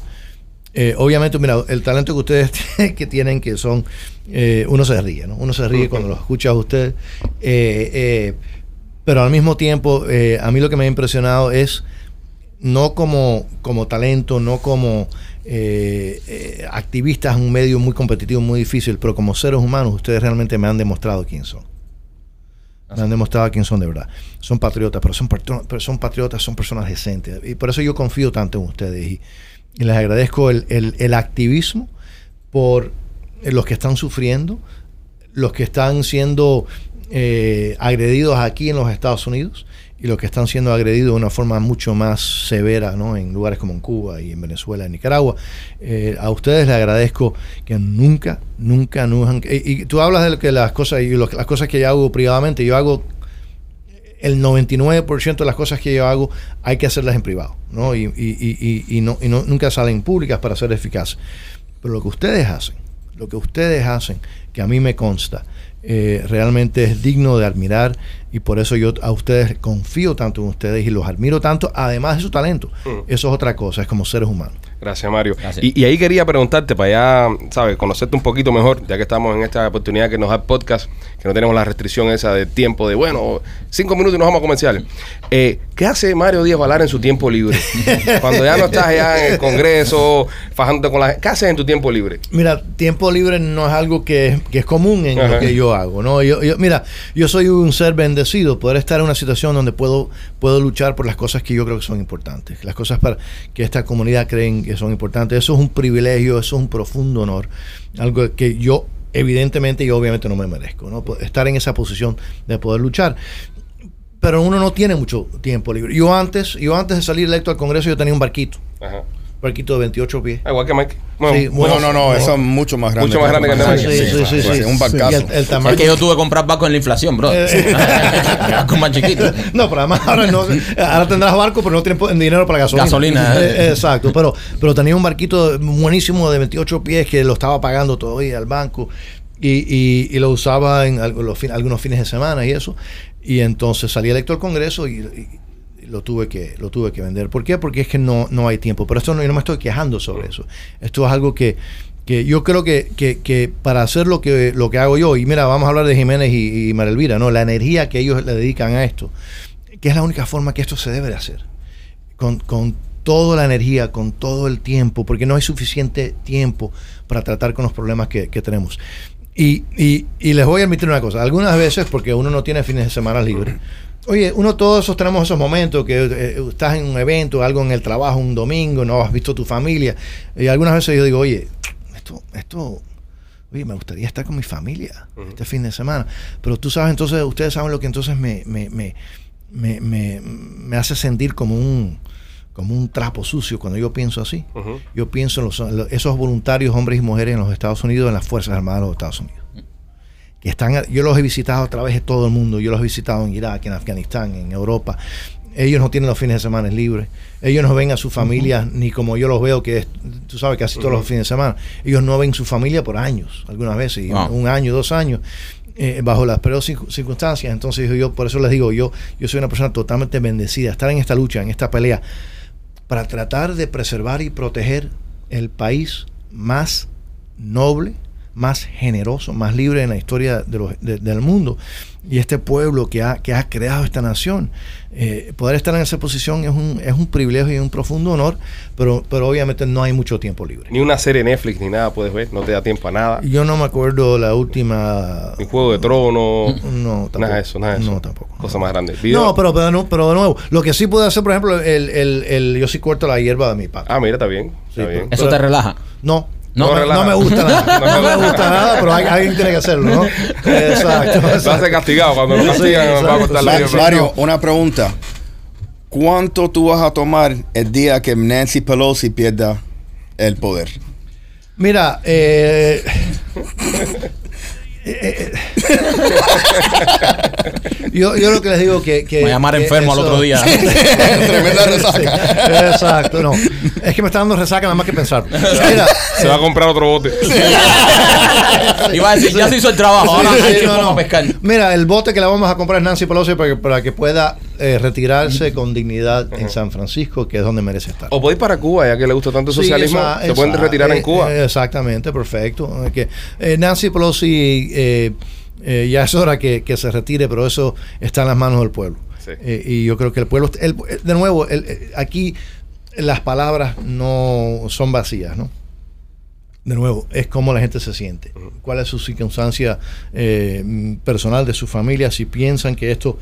eh, obviamente, mira, el talento que ustedes <laughs> que tienen, que son, eh, uno se ríe, ¿no? Uno se ríe cuando los escucha a ustedes. pero al mismo tiempo, a mí lo que me ha impresionado es no como, como talento, no como eh, eh, activistas en un medio muy competitivo, muy difícil, pero como seres humanos, ustedes realmente me han demostrado quién son. Me han demostrado quién son de verdad. Son patriotas, pero son, pero son patriotas, son personas decentes. Y por eso yo confío tanto en ustedes. Y, les agradezco el, el- el activismo por eh, los que están sufriendo, los que están siendo eh, agredidos aquí en los Estados Unidos y los que están siendo agredidos de una forma mucho más severa ¿no? en lugares como en Cuba y en Venezuela, en Nicaragua. Eh, a ustedes les agradezco que nunca, nunca, nunca... Y, y tú hablas de lo que las cosas y lo- las cosas que yo hago privadamente, yo hago el 99% de las cosas que yo hago hay que hacerlas en privado, ¿no? Y, y- y- y- no, no- nunca salen públicas para ser eficaces. Pero lo que ustedes hacen, lo que ustedes hacen, que a mí me consta, eh, realmente es digno de admirar y por eso yo a ustedes confío tanto en ustedes y los admiro tanto, además de su talento. Eso es otra cosa, es como seres humanos. Gracias, Mario. Gracias. Y, y ahí quería preguntarte, para ya, ¿sabes? Conocerte un poquito mejor, ya que estamos en esta oportunidad que nos da el podcast, que no tenemos la restricción esa de tiempo, de bueno, cinco minutos y nos vamos a comerciales. Eh, ¿Qué hace Mario Díaz Valar en su tiempo libre? <laughs> Cuando ya no estás allá en el Congreso, fajándote con la ¿Qué haces en tu tiempo libre? Mira, tiempo libre no es algo que, es- que es común en Ajá. lo que yo hago, ¿no? Yo, yo- mira, yo soy un ser bendecido, poder estar en una situación donde puedo, puedo luchar por las cosas que yo creo que son importantes, las cosas para que esta comunidad creen que son importantes. Eso es un privilegio, eso es un profundo honor, algo que yo evidentemente y obviamente no me merezco, ¿no? Po- Estar en esa posición de poder luchar. Pero uno no tiene mucho tiempo libre. Yo antes, yo antes de salir electo al Congreso, yo tenía un barquito. Barquito de 28 pies. Ah, Igual que Mike. Bueno, Sí, No, no, no, eso es mucho más grande. Mucho más grande que el de Sí, Mike. sí, sí, sí, Un barcazo. el, el tamaño- Es que yo tuve que comprar barco en la inflación, bro. <laughs> <laughs> barco más chiquito. No, pero además ahora, no, ahora tendrás barco, pero no tienes po- dinero para gasolina. Gasolina, eh. Eh, exacto, pero, pero tenía un barquito buenísimo de 28 pies que lo estaba pagando todavía al banco y, y- y lo usaba en algunos fines de semana y eso. Y entonces salí electo al Congreso y lo tuve que lo tuve que vender. ¿Por qué? Porque es que no, no hay tiempo. Pero esto no, yo no me estoy quejando sobre eso. Esto es algo que, que yo creo que, que, que para hacer lo que, lo que hago yo, y mira, vamos a hablar de Jiménez y, y María Elvira, ¿no? La energía que ellos le dedican a esto, que es la única forma que esto se debe de hacer. Con, con toda la energía, con todo el tiempo, porque no hay suficiente tiempo para tratar con los problemas que, que tenemos. Y, y, y les voy a admitir una cosa, algunas veces, porque uno no tiene fines de semana libres, oye, uno todos esos tenemos esos momentos que eh, estás en un evento, algo en el trabajo, un domingo, no has visto tu familia, y algunas veces yo digo, oye, esto, esto, oye, me gustaría estar con mi familia este fin de semana, pero tú sabes, entonces, ustedes saben lo que entonces me, me, me, me, me, me hace sentir como un como un trapo sucio cuando yo pienso así. Yo pienso en los, en los- esos voluntarios, hombres y mujeres en los Estados Unidos, en las Fuerzas Armadas de los Estados Unidos. Que están, yo los he visitado a través de todo el mundo. Yo los he visitado en Irak, en Afganistán, en Europa. Ellos no tienen los fines de semana libres. Ellos no ven a su familia ni como yo los veo, que es, tú sabes, casi todos los fines de semana. Ellos no ven su familia por años, algunas veces, Wow. un año, dos años, eh, bajo las peores circun- circunstancias. Entonces yo, por eso les digo, yo, yo soy una persona totalmente bendecida. Estar en esta lucha, en esta pelea, para tratar de preservar y proteger el país más noble, más generoso, más libre en la historia de los- de- del mundo. Y este pueblo que ha, que ha creado esta nación, eh, poder estar en esa posición es un, es un privilegio y un profundo honor, pero, pero obviamente no hay mucho tiempo libre. Ni una serie Netflix ni nada puedes ver, no te da tiempo a nada. Yo no me acuerdo la última... Ni Juego de Tronos, No, tampoco. nada de eso, nada de eso. No, tampoco. Cosa más grande. Video- No, pero, pero, no, pero de nuevo, lo que sí puedo hacer, por ejemplo, el, el, el- yo sí corto la hierba de mi patio. Ah, mira, está bien. Está Sí, bien. Eso Pero- te relaja. No. No, No, me- relaja. no me gusta nada. <laughs> No, me gusta nada, pero hay- alguien tiene que hacerlo, ¿no? <laughs> Exacto. Vas a ser exacto. castigado cuando lo Sí, castigan. va a sí. Mario, una pregunta. ¿Cuánto tú vas a tomar el día que Nancy Pelosi pierda el poder? Mira, eh, eh, eh, yo, yo lo que les digo que... que Voy a llamar que enfermo al otro día. <laughs> Tremenda resaca. Exacto, no. Es que me está dando resaca nada más que pensar. Mira, Se va a comprar otro bote. Iba a decir, ya se hizo el trabajo, ahora Sí, hay que no, vamos no. a pescar. Mira, el bote que le vamos a comprar es Nancy Pelosi para que, para que pueda eh, retirarse con dignidad en San Francisco, que es donde merece estar. O podéis para Cuba, ya que le gusta tanto el socialismo. se pueden retirar en eh, Cuba. eh, exactamente, perfecto. Eh, Nancy Pelosi ya es hora que, que se retire, pero eso está en las manos del pueblo. Sí. Eh, y yo creo que el pueblo, el- de nuevo, el- aquí las palabras no son vacías, ¿no? De nuevo, es cómo la gente se siente, cuál es su circunstancia eh, personal de su familia, si piensan que esto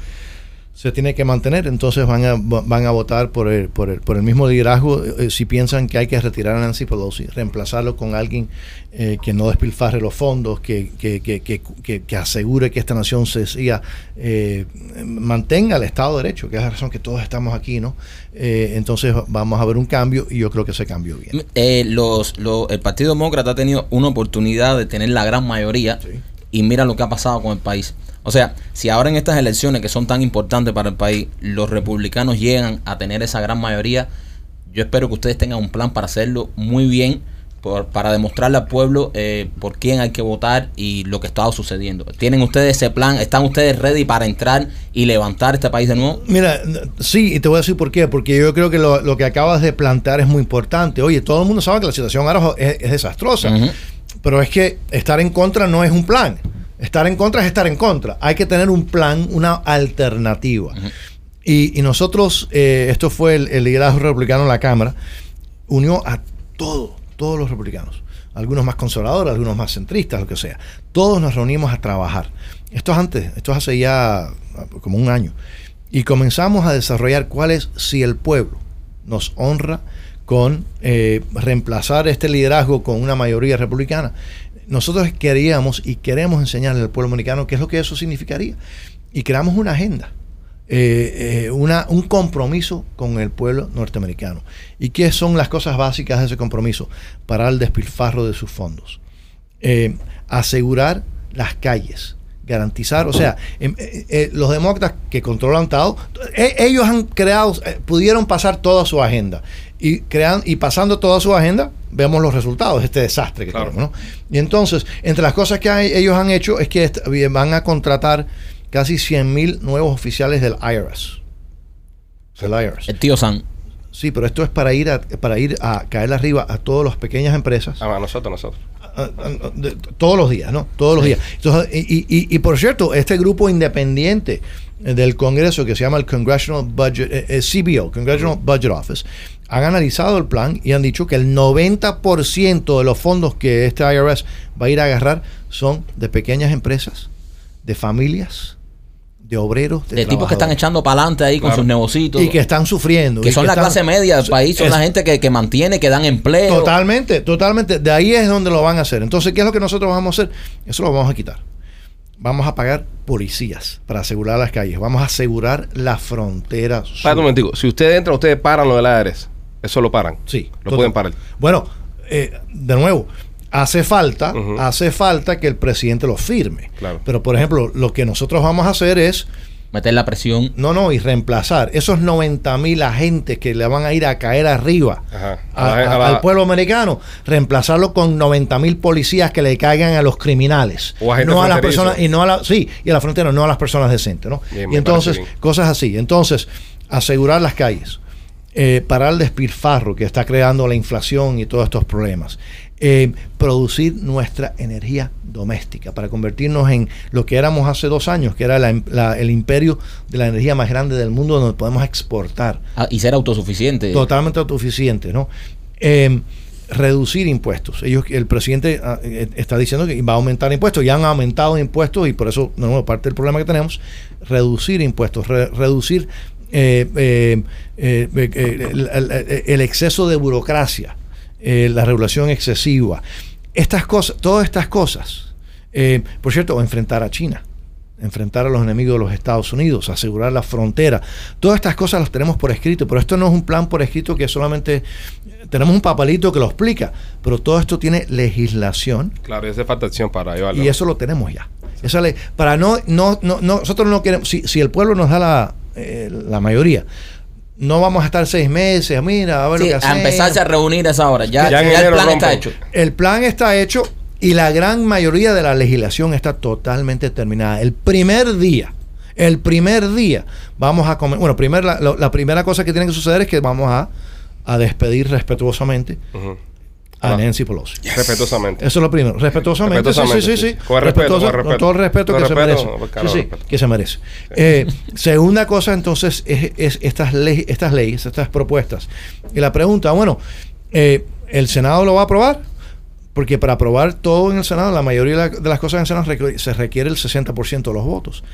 se tiene que mantener, entonces van a, va- van a votar por el, por el, por el mismo liderazgo. eh, si piensan que hay que retirar a Nancy Pelosi, reemplazarlo con alguien eh, que no despilfarre los fondos, que, que, que, que, que- que asegure que esta nación se siga, eh, mantenga el Estado de Derecho, que es la razón que todos estamos aquí, ¿no? Eh, entonces vamos a ver un cambio y yo creo que ese cambio viene. Eh, los, los- el Partido Demócrata ha tenido una oportunidad de tener la gran mayoría Sí. Y mira lo que ha pasado con el país. O sea, si ahora en estas elecciones que son tan importantes para el país, los republicanos llegan a tener esa gran mayoría, yo espero que ustedes tengan un plan para hacerlo muy bien, por- para demostrarle al pueblo eh, por quién hay que votar y lo que está sucediendo. ¿Tienen ustedes ese plan? ¿Están ustedes ready para entrar y levantar este país de nuevo? Mira, sí, y te voy a decir por qué. Porque yo creo que lo, lo que acabas de plantear es muy importante. Oye, todo el mundo sabe que la situación ahora es, es desastrosa. Ujú. Pero es que estar en contra no es un plan. Estar en contra es estar en contra. Hay que tener un plan, una alternativa. y, y nosotros, eh, esto fue el, el liderazgo republicano en la Cámara, unió a todos, todos los republicanos. Algunos más conservadores, algunos más centristas, lo que sea. Todos nos reunimos a trabajar. Esto es antes, esto es hace ya ah, como un año. Y comenzamos a desarrollar cuál es si el pueblo nos honra con eh, reemplazar este liderazgo con una mayoría republicana. Nosotros queríamos y queremos enseñarle al pueblo americano qué es lo que eso significaría. Y creamos una agenda, eh, eh, una, un compromiso con el pueblo norteamericano. ¿Y qué son las cosas básicas de ese compromiso? Parar el despilfarro de sus fondos. Asegurar las calles, garantizar, o sea, em, eh, eh, los demócratas que controlan todo, eh, ellos han creado, eh, pudieron pasar toda su agenda y crean y pasando toda su agenda vemos los resultados de este desastre que Claro. tenemos, ¿no? Y entonces, entre las cosas que hay- ellos han hecho es que van a contratar casi 100 mil nuevos oficiales del IRS. Del IRS. El tío San. Sí, pero esto es para ir a, para ir a caer arriba a todas las pequeñas empresas Ah, a nosotros, nosotros. Ah, ah, todos los días, ¿no? Todos los días. Entonces, y, y- y por cierto, este grupo independiente eh, del Congreso que se llama el Congressional Budget, eh, eh, CBO, Congressional Budget Office, han analizado el plan y han dicho que el 90% de los fondos que este IRS va a ir a agarrar son de pequeñas empresas, de familias, de obreros, de, De tipos que están echando para adelante ahí con sus negocios. y que están sufriendo. que son la están- clase media del país, son Es- la gente que, que mantiene, que dan empleo. Totalmente, totalmente. De ahí es donde lo van a hacer. Entonces, ¿qué es lo que nosotros vamos a hacer? Eso lo vamos a quitar. Vamos a pagar policías para asegurar las calles. Vamos a asegurar la frontera. Espérate un momentico. Si ustedes entran, ustedes paran lo del ARS. Eso lo paran. Sí. Lo total. pueden parar. Bueno, eh, de nuevo, hace falta, hace falta que el presidente lo firme. Claro. Pero, por ejemplo, lo que nosotros vamos a hacer es, Meter la presión. no, no, y reemplazar esos 90 mil agentes que le van a ir a caer arriba Ajá. a- A la- a- a la- al pueblo americano, reemplazarlo con 90 mil policías que le caigan a los criminales, O no a las personas y no a la sí y a la frontera, no a las personas decentes, ¿no? Bien, y entonces cosas así, entonces asegurar las calles, eh, parar el despilfarro que está creando la inflación y todos estos problemas. Eh, producir nuestra energía doméstica para convertirnos en lo que éramos hace dos años, que era la- la- el imperio de la energía más grande del mundo donde podemos exportar Ah, y ser autosuficiente. totalmente autosuficiente, ¿no? Eh, reducir impuestos. Ellos, el presidente ah, eh, está diciendo que va a aumentar impuestos, ya han aumentado impuestos y por eso, nuevo, parte del problema que tenemos, reducir impuestos, re- reducir eh, eh, eh, eh, el exceso de burocracia, eh, la regulación excesiva. Estas cosas, todas estas cosas, eh, por cierto, enfrentar a China enfrentar a los enemigos de los Estados Unidos, asegurar la frontera. Todas estas cosas las tenemos por escrito, pero esto no es un plan por escrito que solamente tenemos un papelito que lo explica, pero todo esto tiene legislación Claro, y hace falta acción para llevarlo. y eso lo tenemos ya. Esa ley, para no, no, no, no- nosotros no queremos, si, si el pueblo nos da la, eh, la mayoría, no vamos a estar seis meses, mira, a ver Sí, lo que a empezarse a reunir a esa hora. Ya, Ya en ya el plan está hecho. El plan está hecho y la gran mayoría de la legislación está totalmente terminada. El primer día, el primer día, vamos a comer. Bueno, primer, la, la- la primera cosa que tiene que suceder es que vamos a, a despedir respetuosamente. A Ah. Nancy Pelosi. Respetuosamente. Eso es lo primero. Respetuosamente. Respetuosamente, sí, sí, sí. Con respeto, con respeto. todo el respeto Con que se merece. claro, sí, sí, respeto. que se merece. Eh, segunda cosa, entonces, es, es estas, ley- estas leyes, estas propuestas. Y la pregunta, bueno, eh, ¿el Senado lo va a aprobar? Porque para aprobar todo en el Senado, la mayoría de, la- de las cosas en el Senado se requiere el 60% de los votos.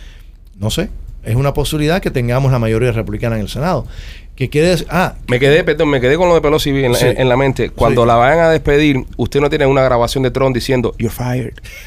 No sé. Es una posibilidad que tengamos la mayoría republicana en el Senado. Que quiere decir, ah, Me quedé, perdón, me quedé con lo de Pelosi en, Sí. en- en la mente. Cuando Sí. la vayan a despedir, usted no tiene una grabación de Trump diciendo, You're fired. <laughs>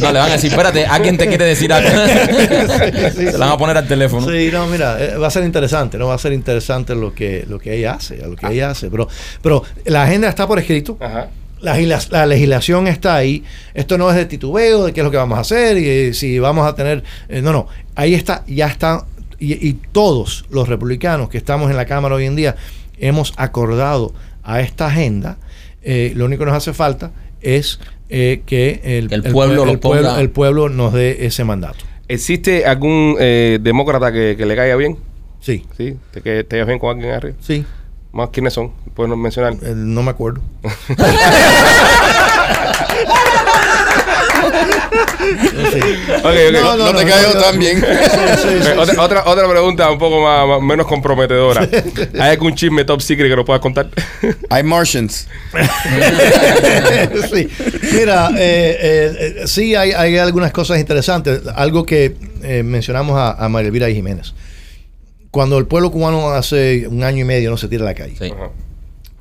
No, le van a decir, espérate, alguien te quiere decir algo. <laughs> sí, Se la van a poner al teléfono. Sí, no, mira, eh, va a ser interesante, ¿no? Va a ser interesante lo que, lo que ella hace, lo que ella hace. Pero, pero la agenda está por escrito. Ajá. La, legislación está ahí. Esto no es de titubeo, de qué es lo que vamos a hacer y eh, si vamos a tener. eh, no, no. Ahí está, ya está. Y, y todos los republicanos que estamos en la Cámara hoy en día hemos acordado a esta agenda. Eh, lo único que nos hace falta es eh, que el, Que el pueblo el pueblo nos dé ese mandato. ¿Existe algún eh, demócrata que, que le caiga bien? Sí, ¿Sí? ¿Te, que te bien con alguien arriba? sí. ¿Más quiénes son? ¿Puedes mencionar? Eh, no me acuerdo. <laughs> Sí. Ok, ok. No, No, te cayó tan bien. Sí, sí, sí, otra, sí. otra, otra pregunta un poco más, más- menos comprometedora. ¿Hay algún chisme top secret que nos puedas contar? Hay Martians. <laughs> Sí. Mira, eh, eh, eh, sí hay, hay algunas cosas interesantes. Algo que eh, mencionamos a, a María Elvira y Jiménez. Cuando el pueblo cubano hace un año y medio no se tira a la calle. Sí.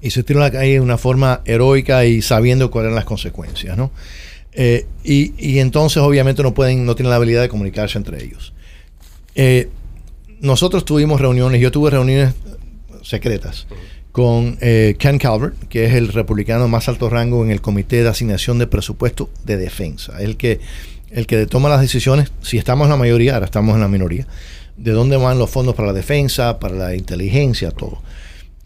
Y se tira a la calle de una forma heroica y sabiendo cuáles eran las consecuencias, ¿no? Eh, y, y entonces obviamente no pueden, no tienen la habilidad de comunicarse entre ellos. Eh, nosotros tuvimos reuniones, yo tuve reuniones secretas con eh, Ken Calvert, que es el republicano más alto rango en el Comité de Asignación de Presupuesto de Defensa, el que, el que toma las decisiones, si estamos en la mayoría, ahora estamos en la minoría, de dónde van los fondos para la defensa, para la inteligencia, todo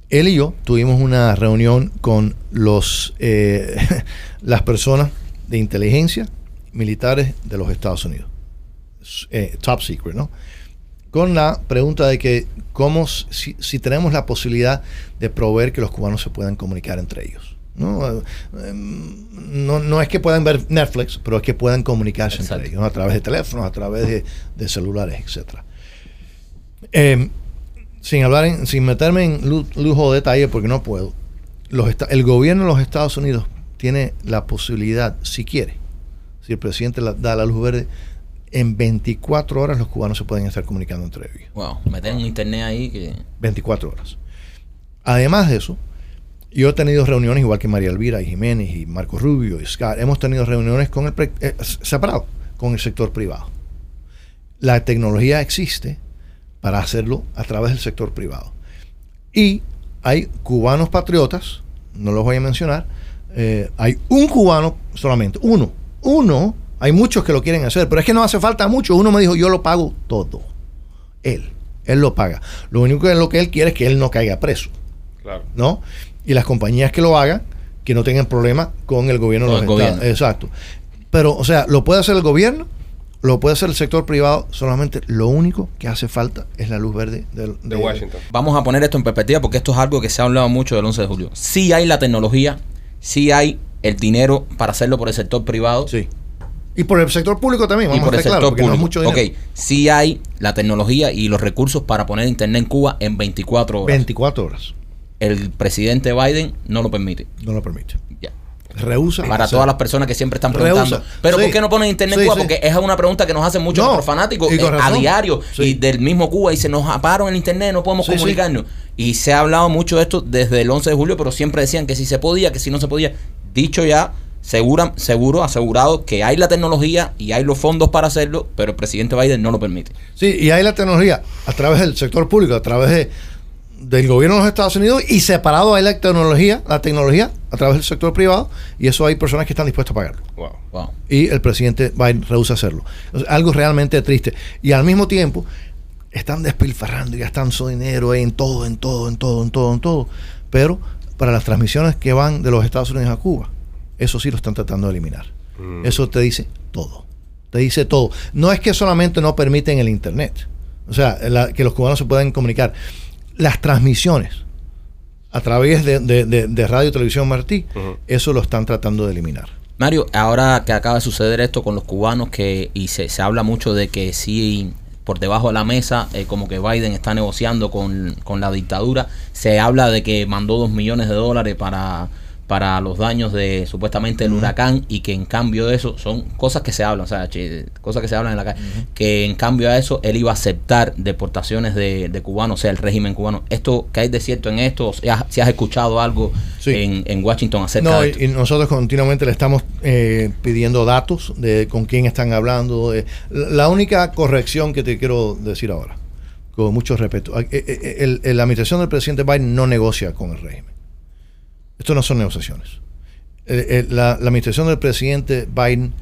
él y yo tuvimos una reunión con los eh, <laughs> las personas de inteligencia militares de los Estados Unidos. Eh, top secret, ¿no? Con la pregunta de que cómo si, si tenemos la posibilidad de proveer que los cubanos se puedan comunicar entre ellos. ¿no? No, no es que puedan ver Netflix, pero es que puedan comunicarse Exacto. entre ellos, ¿no? a través de teléfonos, a través de, de celulares, etcétera. Em, sin hablar en- sin meterme en lu- lujo de detalle porque no puedo los el gobierno de los Estados Unidos tiene la posibilidad si quiere si el presidente la- da la luz verde en 24 horas los cubanos se pueden estar comunicando entre ellos Wow, meter un internet ahí que. 24 horas además de eso yo he tenido reuniones igual que María Elvira y Jiménez y Marco Rubio y Scott hemos tenido reuniones con el eh, separado con el sector privado la tecnología existe para hacerlo a través del sector privado. Y hay cubanos patriotas, no los voy a mencionar, eh, hay un cubano solamente, uno, uno, hay muchos que lo quieren hacer, pero es que no hace falta mucho, uno me dijo, yo lo pago todo, él, él lo paga. Lo único que lo que él quiere es que él no caiga preso, Claro. ¿no? Y las compañías que lo hagan, que no tengan problema con el gobierno de los el Estados gobierno. Exacto. Pero, o sea, lo puede hacer el gobierno, lo puede hacer el sector privado, solamente lo único que hace falta es la luz verde De Washington. Vamos a poner esto en perspectiva porque esto es algo que se ha hablado mucho del 11 de julio. Sí hay la tecnología, sí hay el dinero para hacerlo por el sector privado Sí. Y por el sector público también, y por a el sector porque no es público. mucho dinero. ok, sí hay la tecnología y los recursos para poner internet en Cuba en 24 horas. 24 horas. El presidente Biden no lo permite. No lo permite. Ya. Rehúsa. Para todas las personas que siempre están Rehúsa. preguntando. Pero Sí. ¿por qué no ponen internet en Sí, Cuba? sí. Porque es una pregunta que nos hacen muchos No, fanáticos eh, a diario y del mismo Cuba y se nos aparon el internet, no podemos comunicarnos. Y se ha hablado mucho de esto desde el 11 de julio, pero siempre decían que si se podía, que si no se podía. Dicho ya, segura, seguro, asegurado que hay la tecnología y hay los fondos para hacerlo, pero el presidente Biden no lo permite. Sí, y hay la tecnología a través del sector público, a través de, del gobierno de los Estados Unidos y separado hay la tecnología, la tecnología a través del sector privado y eso hay personas que están dispuestas a pagarlo. Wow. Wow. Y el presidente Biden rehúsa hacerlo. O sea, algo realmente triste. Y al mismo tiempo están despilfarrando y gastando su dinero en todo, en todo, en todo, en todo, en todo. Pero para las transmisiones que van de los Estados Unidos a Cuba, eso sí lo están tratando de eliminar. Mm. Eso te dice todo. Te dice todo. No es que solamente no permiten el Internet. O sea, la- que los cubanos se puedan comunicar. Las transmisiones a través de, de- de- de Radio y Televisión Martí, eso lo están tratando de eliminar. Mario, ahora que acaba de suceder esto con los cubanos, que y se, se habla mucho de que sí, por debajo de la mesa, eh, como que Biden está negociando con, con la dictadura, se habla de que mandó dos millones de dólares para, para los daños de supuestamente el huracán y que en cambio de eso son cosas que se hablan, o sea, che, cosas que se hablan en la calle, que en cambio a eso él iba a aceptar deportaciones de, de cubanos, o sea, el régimen cubano. ¿Esto qué hay de cierto en esto? Si has, si has escuchado algo Sí. en, en Washington acerca No, de esto? y nosotros continuamente le estamos eh, pidiendo datos de con quién están hablando. La la única corrección que te quiero decir ahora, con mucho respeto, eh, eh, el- el- la administración del presidente Biden no negocia con el régimen. Esto no son negociaciones. La, la administración del presidente Biden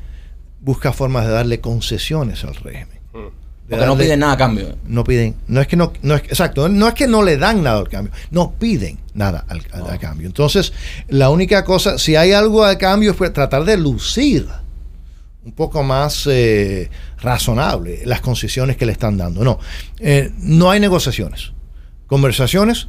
busca formas de darle concesiones al régimen. Mm. Porque no piden nada a cambio. no piden, no es que no, no es, exacto, no es que no le dan nada al cambio, no piden nada al, al cambio. Entonces, la única cosa, si hay algo al cambio, es pues tratar de lucir un poco más eh, razonable las concesiones que le están dando. No, eh, no hay negociaciones, conversaciones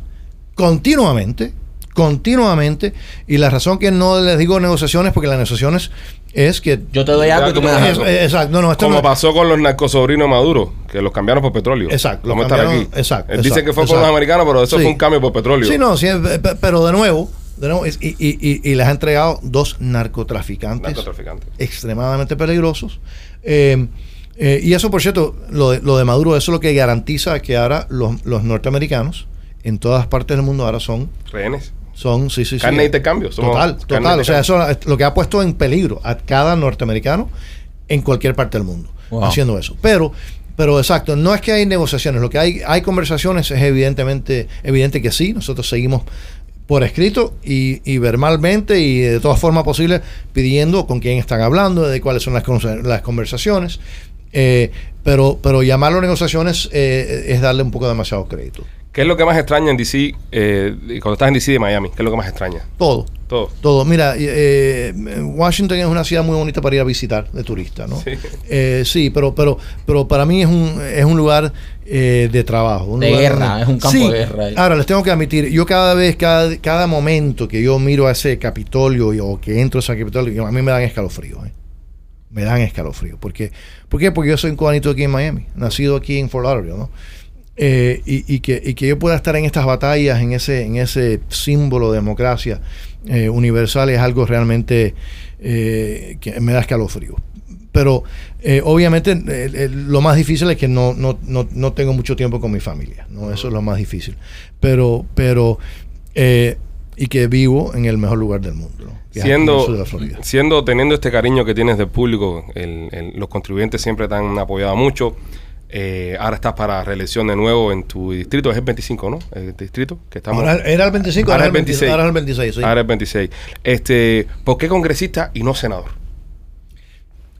continuamente, continuamente, y la razón que no les digo negociaciones, porque las negociaciones es que... Yo te doy algo y tú me das algo. es- exacto, no, no, esto Como no- pasó con los narcosobrinos de Maduro, que los cambiaron por petróleo. Exacto, Vamos a estar aquí. exacto, Él dice exacto, que fue por exacto. los americanos, pero eso Sí. fue un cambio por petróleo. Sí, no, sí, pe- pero de nuevo, de nuevo y, y- y- y les ha entregado dos narcotraficantes Narcotraficante. extremadamente peligrosos. Eh, eh, y eso, por cierto, lo de, lo de Maduro, eso es lo que garantiza que ahora los, los norteamericanos en todas partes del mundo ahora son, Rehenes. Son sí, sí, sí. Carne de intercambio, Total, total. O sea, eso es lo que ha puesto en peligro a cada norteamericano en cualquier parte del mundo Wow. haciendo eso. Pero, pero exacto, no es que hay negociaciones, lo que hay, hay conversaciones, es evidentemente, evidente que sí, nosotros seguimos por escrito y, y verbalmente y de todas formas posibles pidiendo con quién están hablando, de cuáles son las, las conversaciones. Eh, pero, pero llamarlo negociaciones eh, es darle un poco demasiado crédito. ¿Qué es lo que más extraña en DC, eh, cuando estás en DC de Miami? ¿Qué es lo que más extraña? Todo. Todo. Todo. Mira, eh, Washington es una ciudad muy bonita para ir a visitar de turista, ¿no? Sí. Eh, sí, pero, pero, pero para mí es un, es un lugar eh, de trabajo. un De lugar guerra, es un campo Sí. de guerra ahí. Ahora, les tengo que admitir, yo cada vez, cada, cada momento que yo miro a ese Capitolio y- o que entro a ese Capitolio, a mí me dan escalofríos. ¿eh? Me dan escalofríos. ¿Por qué? ¿Por qué? Porque yo soy un cubanito aquí en Miami, nacido aquí en Fort Lauderdale, ¿no? Eh, y, y que, y que yo pueda estar en estas batallas, en ese, en ese símbolo de democracia eh, universal, es algo realmente eh, que me da escalofrío. Pero eh, obviamente eh, eh, lo más difícil es que no, no, no, no tengo mucho tiempo con mi familia, ¿no? Eso es lo más difícil. Pero, pero eh, y que vivo en el mejor lugar del mundo, ¿no? Siendo, de la siendo, teniendo este cariño que tienes del público, el- el- los contribuyentes siempre te han apoyado mucho. Eh, ahora estás para reelección de nuevo en tu distrito, es el 25, ¿no? El distrito que estamos. Ahora era el 25, Ahora el 26. Ahora es el 26, sí. Ahora el 26. Este, ¿Por qué congresista y no senador?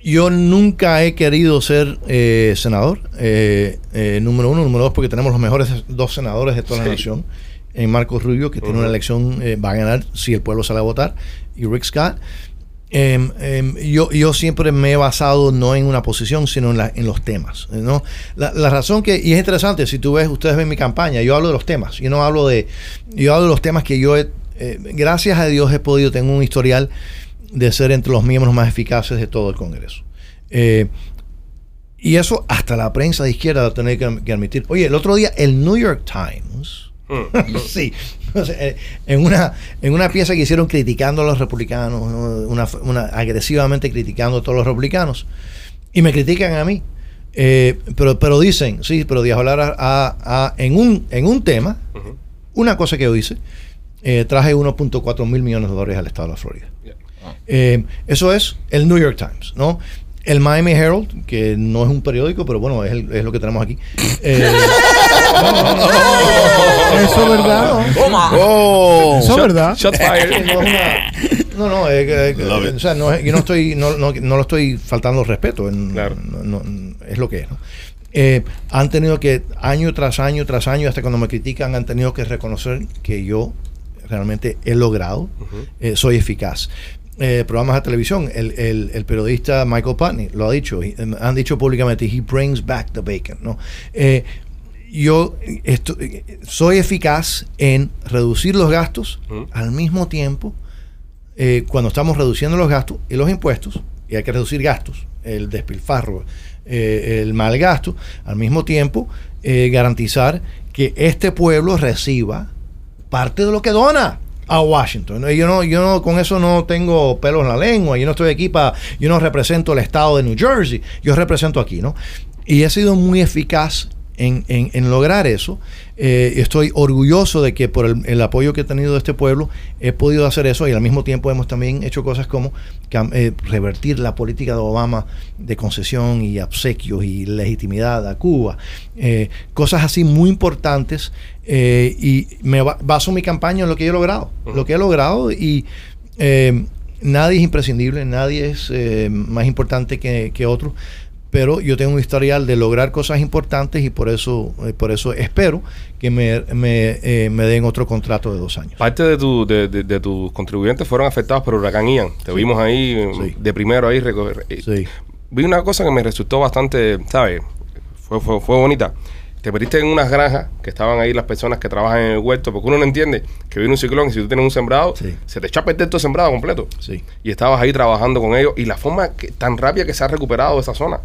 Yo nunca he querido ser eh, senador, eh, eh, número uno, número dos, porque tenemos los mejores dos senadores de toda la nación. En Marcos Rubio, que tiene una elección, eh, va a ganar si el pueblo sale a votar, y Rick Scott. Em, em, yo, yo siempre me he basado no en una posición, sino en, la- en los temas. ¿no? La, la razón que, y es interesante, si tú ves, ustedes ven mi campaña, yo hablo de los temas, yo no hablo de, yo hablo de los temas que yo he, eh, gracias a Dios he podido, tengo un historial de ser entre los miembros más eficaces de todo el Congreso. Eh, y eso hasta la prensa de izquierda va a tener que, que admitir. Oye, el otro día el New York Times, Mm. <laughs> sí, <laughs> en, una, en una pieza que hicieron criticando a los republicanos, ¿no? una, una- agresivamente criticando a todos los republicanos, y me critican a mí. Eh, pero, pero dicen, sí, pero Díaz Lara a- a- en, un, en un tema, una cosa que yo hice, eh, traje 1.4 mil millones de dólares al estado de la Florida. Yeah. Eh, eso es el New York Times, ¿no? El Miami Herald, que no es un periódico, pero bueno, es, el- es lo que tenemos aquí. <laughs> Eh, Eso es verdad. ¡Oh! Eso es verdad. Shot no, fired. una- <laughs> no, no, eh, eh, o sea, no yo no estoy, no, no- no lo estoy faltando el respeto, en- Claro. no- no- es lo que es, ¿no? Eh, han tenido que, año tras año tras año, hasta cuando me critican, han tenido que reconocer que yo realmente he logrado, eh, soy eficaz. Eh, programas de televisión, el, el- el periodista Michael Putney lo ha dicho, eh, han dicho públicamente, he brings back the bacon, ¿no? Eh, yo esto- eh, soy eficaz en reducir los gastos al mismo tiempo eh, cuando estamos reduciendo los gastos y los impuestos, y hay que reducir gastos, el despilfarro, el mal gasto, al mismo tiempo garantizar que este pueblo reciba parte de lo que dona a Washington. Yo no, yo no, con eso no tengo pelos en la lengua, yo no estoy aquí para, yo no represento el estado de New Jersey, yo represento aquí, ¿no? Y he sido muy eficaz en, en- lograr eso. Eh, estoy orgulloso de que por el, el apoyo que he tenido de este pueblo he podido hacer eso y al mismo tiempo hemos también hecho cosas como eh, revertir la política de Obama de concesión y obsequios y legitimidad a Cuba. Eh, cosas así muy importantes eh, y me ba- baso mi campaña en lo que yo he logrado. Lo que he logrado y... eh, Nadie es imprescindible, nadie es eh, más importante que, que otro, pero yo tengo un historial de lograr cosas importantes y por eso, por eso espero que me, me, me den otro contrato de dos años. Parte de, tu, de, de- de tus contribuyentes fueron afectados por huracán Ian. Te vimos ahí Sí. de primero ahí. reco- eh, Sí. Vi una cosa que me resultó bastante, ¿sabes? Fue, fue, fue bonita. Te metiste en unas granjas que estaban ahí las personas que trabajan en el huerto, porque uno no entiende que viene un ciclón y si tú tienes un sembrado, Sí. se te echa a perder todo el sembrado completo. Sí. Y estabas ahí trabajando con ellos y la forma que, tan rápida que se ha recuperado esa zona.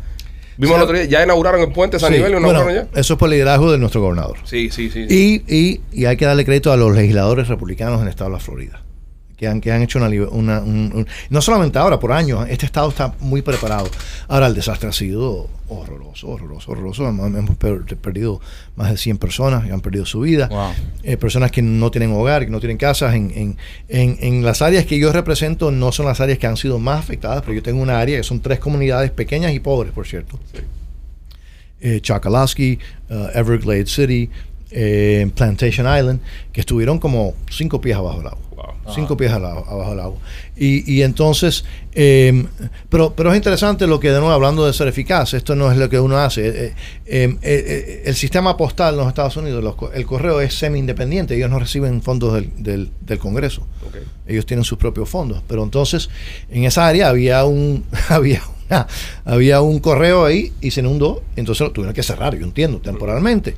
Vimos O sea, el otro día, ya inauguraron el puente San Sí, Nivel bueno, ya. eso es por liderazgo de nuestro gobernador. Sí, sí, sí. Y, y, y hay que darle crédito a los legisladores republicanos en el estado de la Florida, que han, que han hecho una, una- un- un- no solamente ahora, por años, este estado está muy preparado. Ahora el desastre ha sido horroroso, horroroso, horroroso. Hemos, hemos per- perdido más de 100 personas que han perdido su vida. Wow. Eh, personas que no tienen hogar, que no tienen casas. En, en, en, en las áreas que yo represento no son las áreas que han sido más afectadas, pero yo tengo una área que son tres comunidades pequeñas y pobres, por cierto eh, Chakalaski, uh, Everglades City, eh, Plantation Island, que estuvieron como cinco pies abajo del agua. Cinco pies al abajo del agua. Y, y entonces, eh, pero, pero es interesante lo que de nuevo, hablando de ser eficaz, esto no es lo que uno hace. Eh, eh, eh, eh, el sistema postal en los Estados Unidos, los el correo es semi-independiente, ellos no reciben fondos del, del- del Congreso ellos tienen sus propios fondos. Pero entonces, en esa área había un, <laughs> había había un correo ahí y se inundó, entonces lo tuvieron que cerrar, yo entiendo, temporalmente.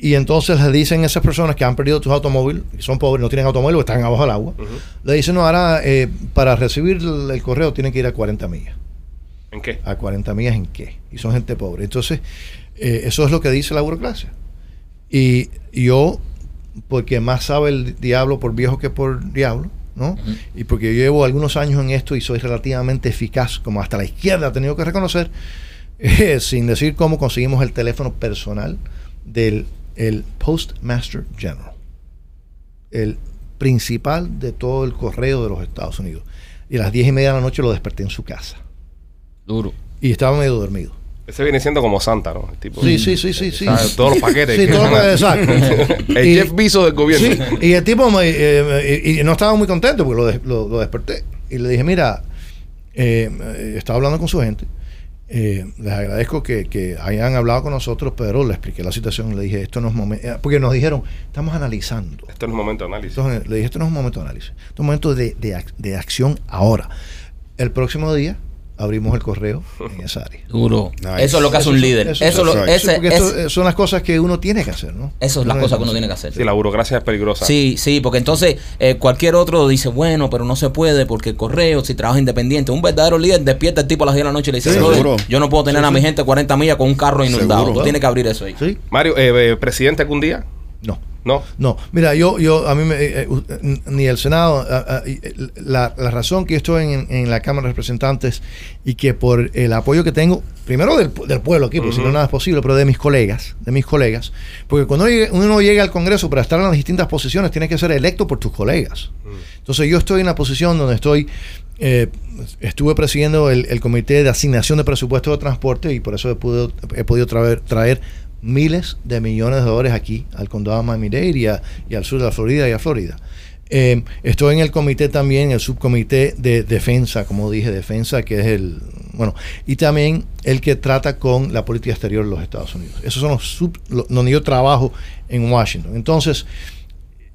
Y entonces le dicen a esas personas que han perdido sus automóviles, que son pobres, no tienen automóvil o están abajo del agua, le dicen, no, ahora eh, para recibir el, el correo tienen que ir a 40 millas. ¿En qué? ¿A 40 millas en qué? Y son gente pobre. Entonces, eh, eso es lo que dice la burocracia. Y yo, porque más sabe el diablo por viejo que por diablo, ¿no? Y porque yo llevo algunos años en esto y soy relativamente eficaz, como hasta la izquierda ha tenido que reconocer, <laughs> eh, sin decir cómo conseguimos el teléfono personal del el Postmaster General, el principal de todo el correo de los Estados Unidos. Y a las diez y media de la noche lo desperté en su casa. Duro. Y estaba medio dormido. Ese viene siendo como Santa, ¿no? El tipo, Sí, sí, sí, sí, sí. Todos los paquetes. Sí, que todo lo van a- que- exacto. <laughs> El Y- Jeff Bezos del gobierno. Sí, y el tipo me, eh, y, y no estaba muy contento porque lo, lo- lo desperté. Y le dije, mira, eh, estaba hablando con su gente. Eh, les agradezco que, que hayan hablado con nosotros, pero le expliqué la situación. Le dije, esto no es momento. Porque nos dijeron, estamos analizando. Esto no es momento de análisis. Entonces, le dije, esto no es un momento de análisis. Esto es un momento de, de acción ahora. el próximo día abrimos el correo en <laughs> esa área. Duro. Nice. Eso es lo que hace un Eso- líder. eso- Eso, lo- exacto. ese- Porque esto, es- eh, son las cosas que uno tiene que hacer, ¿no? eso es las Uno cosas que uno tiene que hacer. Sí, la burocracia es peligrosa. Sí, sí, porque entonces eh, cualquier otro dice, bueno, pero no se puede porque el correo, si trabaja independiente, un verdadero líder despierta el tipo a las 10 de la noche y le dice, Sí, "Brother, seguro. yo no puedo tener a mi gente 40 millas con un carro inundado. Seguro. Tú tienes que abrir eso ahí. ¿Sí? Mario, eh, eh, ¿presidente algún día? No. No. No, mira, yo, yo, a mí, me, eh, eh, ni el Senado, eh, la, la razón que yo estoy en, en la Cámara de Representantes y que por el apoyo que tengo, primero del, pu- del pueblo aquí, porque si no nada es posible, pero de mis colegas, de mis colegas, porque cuando uno llega, uno llega al Congreso para estar en las distintas posiciones, tiene que ser electo por tus colegas. Entonces yo estoy en la posición donde estoy, eh, estuve presidiendo el, el Comité de Asignación de Presupuesto de Transporte y por eso he, podido- he podido traer, traer miles de millones de dólares aquí al condado de Miami-Dade y, al sur de la Florida y a Florida. Eh, estoy en el comité también, el subcomité de defensa, como dije, defensa, que es el, bueno, y también el que trata con la política exterior de los Estados Unidos. Esos son los sub, donde yo trabajo en Washington. Entonces,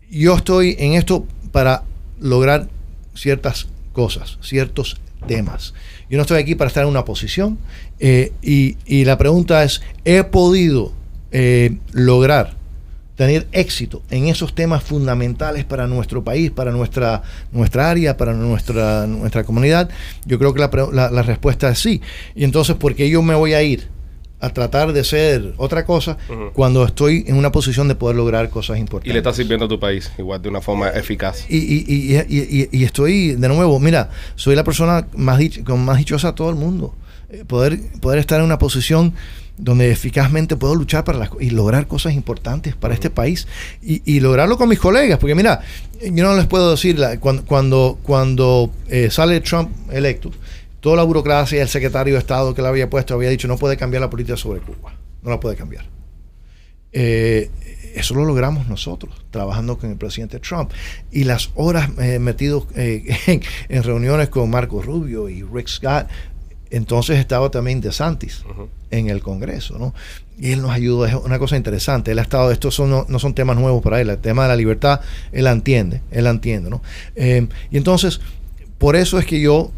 yo estoy en esto para lograr ciertas cosas, ciertos temas. Yo no estoy aquí para estar en una posición eh, y, la pregunta es, ¿he podido eh, lograr tener éxito en esos temas fundamentales para nuestro país, para nuestra, nuestra área, para nuestra, nuestra comunidad? Yo creo que la- la respuesta es sí. Y entonces, ¿por qué yo me voy a ir a tratar de ser otra cosa Ujú. cuando estoy en una posición de poder lograr cosas Y importantes? le está sirviendo a tu país, igual de una forma eficaz. Y, y, y, y- y- y estoy, de nuevo, mira, soy la persona más dich- con más dichosa de todo el mundo. Eh, poder, poder estar en una posición donde eficazmente puedo luchar para las, y lograr cosas importantes para este país y, y lograrlo con mis colegas. Porque mira, yo no les puedo decir, la- cuando, cuando, cuando eh, sale Trump electo, toda la burocracia, el secretario de Estado que le había puesto había dicho no puede cambiar la política sobre Cuba. No la puede cambiar. Eh, eso lo logramos nosotros, trabajando con el presidente Trump. Y las horas eh, metidos eh, <laughs> en, en reuniones con Marco Rubio y Rick Scott. Entonces estaba también DeSantis en el Congreso, ¿no? Y él nos ayudó, es una cosa interesante. Él ha estado, estos son, no, no son temas nuevos para él, el tema de la libertad, él la entiende, él la entiende, ¿no? Eh, y entonces, por eso es que yo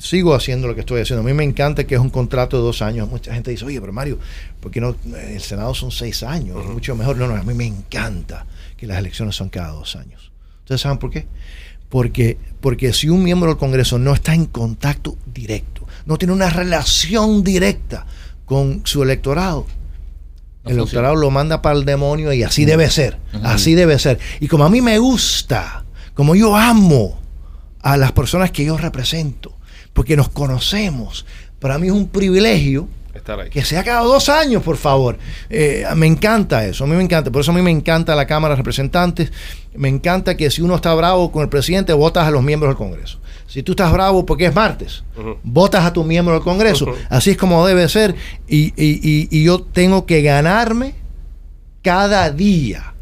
sigo haciendo lo que estoy haciendo. A mí me encanta que es un contrato de dos años. Mucha gente dice, oye, pero Mario, ¿por qué no? El Senado son seis años, es mucho mejor. No, no, a mí me encanta que las elecciones son cada dos años. ¿Ustedes saben por qué? Porque, porque si un miembro del Congreso no está en contacto directo, no tiene una relación directa con su electorado, No el electorado lo manda para el demonio y así debe ser. Así debe ser. Y como a mí me gusta, como yo amo a las personas que yo represento, porque nos conocemos, para mí es un privilegio Estar ahí. que sea cada dos años, por favor. Eh, me encanta eso, a mí me encanta. Por eso a mí me encanta la Cámara de Representantes. Me encanta que si uno está bravo con el presidente, votas a los miembros del Congreso. Si tú estás bravo porque es martes, votas a tu miembro del Congreso. Así es como debe ser. Y, y- y- y yo tengo que ganarme cada día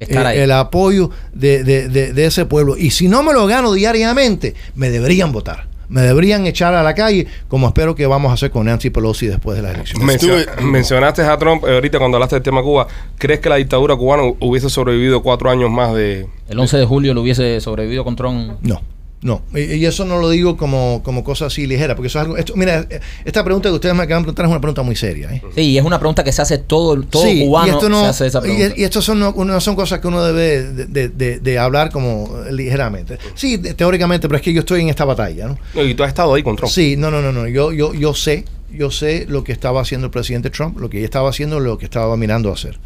Estar eh, ahí. el apoyo de, de- de- de ese pueblo. Y si no me lo gano diariamente, me deberían votar. Me deberían echar a la calle, como espero que vamos a hacer con Nancy Pelosi después de las elecciones. Mencio- Estuve- mencionaste a Trump eh, ahorita cuando hablaste del tema Cuba. ¿Crees que la dictadura cubana hubiese sobrevivido cuatro años más de... El 11 de julio lo hubiese sobrevivido con Trump. No, no. Y, eso no lo digo como, como cosa así ligera, porque eso es algo. Esto, mira, esta pregunta que ustedes me acaban de preguntar es una pregunta muy seria. ¿eh? Sí, y es una pregunta que se hace todo, todo Sí, cubano y esto no, se hace esa pregunta. y, y esto son, no, no son cosas que uno debe de, de- de- de hablar como ligeramente. Sí, teóricamente, pero es que yo estoy en esta batalla, ¿no? No, y tú has estado ahí con Trump. Sí, no, no, no, no. Yo, yo, yo sé, yo sé lo que estaba haciendo el presidente Trump, lo que ella estaba haciendo, lo que estaba mirando a hacer.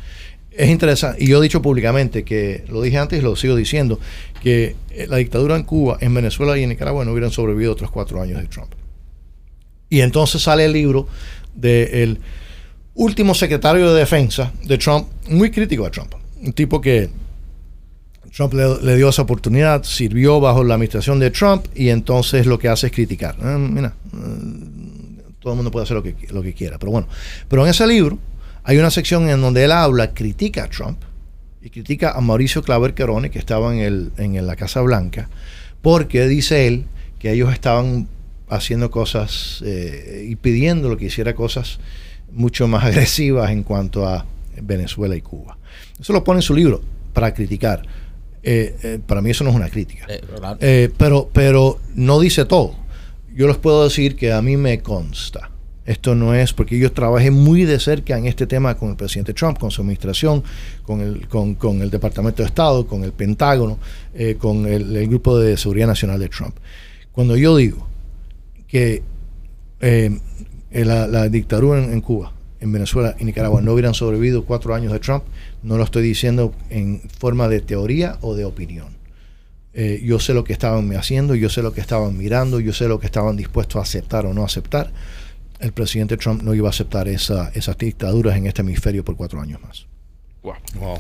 Es interesante, y yo he dicho públicamente que, lo dije antes y lo sigo diciendo, que eh, la dictadura en Cuba, en Venezuela y en Nicaragua no hubieran sobrevivido otros cuatro años de Trump. Y entonces sale el libro del último secretario de defensa de Trump, muy crítico a Trump. Un tipo que Trump le, dio esa oportunidad, sirvió bajo la administración de Trump y entonces lo que hace es criticar. Ah, mira, eh, todo el mundo puede hacer lo que, lo que quiera, pero bueno. Pero en ese libro hay una sección en donde él habla, critica a Trump y critica a Mauricio Claver Querone, que estaba en, el, en la Casa Blanca, porque dice él que ellos estaban haciendo cosas eh, y pidiéndolo que hiciera cosas mucho más <laughs> agresivas en cuanto a Venezuela y Cuba. Eso lo pone en su libro para criticar. Eh, eh, para mí eso no es una crítica. Eh, pero, pero no dice todo. Yo les puedo decir que a mí me consta. Esto no es porque yo trabajé muy de cerca en este tema con el presidente Trump, con su administración, con el, con, el Departamento de Estado, con el Pentágono, eh, con el, Grupo de Seguridad Nacional de Trump. Cuando yo digo que eh, eh, la, dictadura en, Cuba, en Venezuela y Nicaragua no hubieran sobrevivido cuatro años de Trump, no lo estoy diciendo en forma de teoría o de opinión. Yo sé lo que estaban haciendo, yo sé lo que estaban mirando, yo sé lo que estaban dispuestos a aceptar o no aceptar. El presidente Trump no iba a aceptar esa- esas dictaduras en este hemisferio por cuatro años más. Wow. Wow.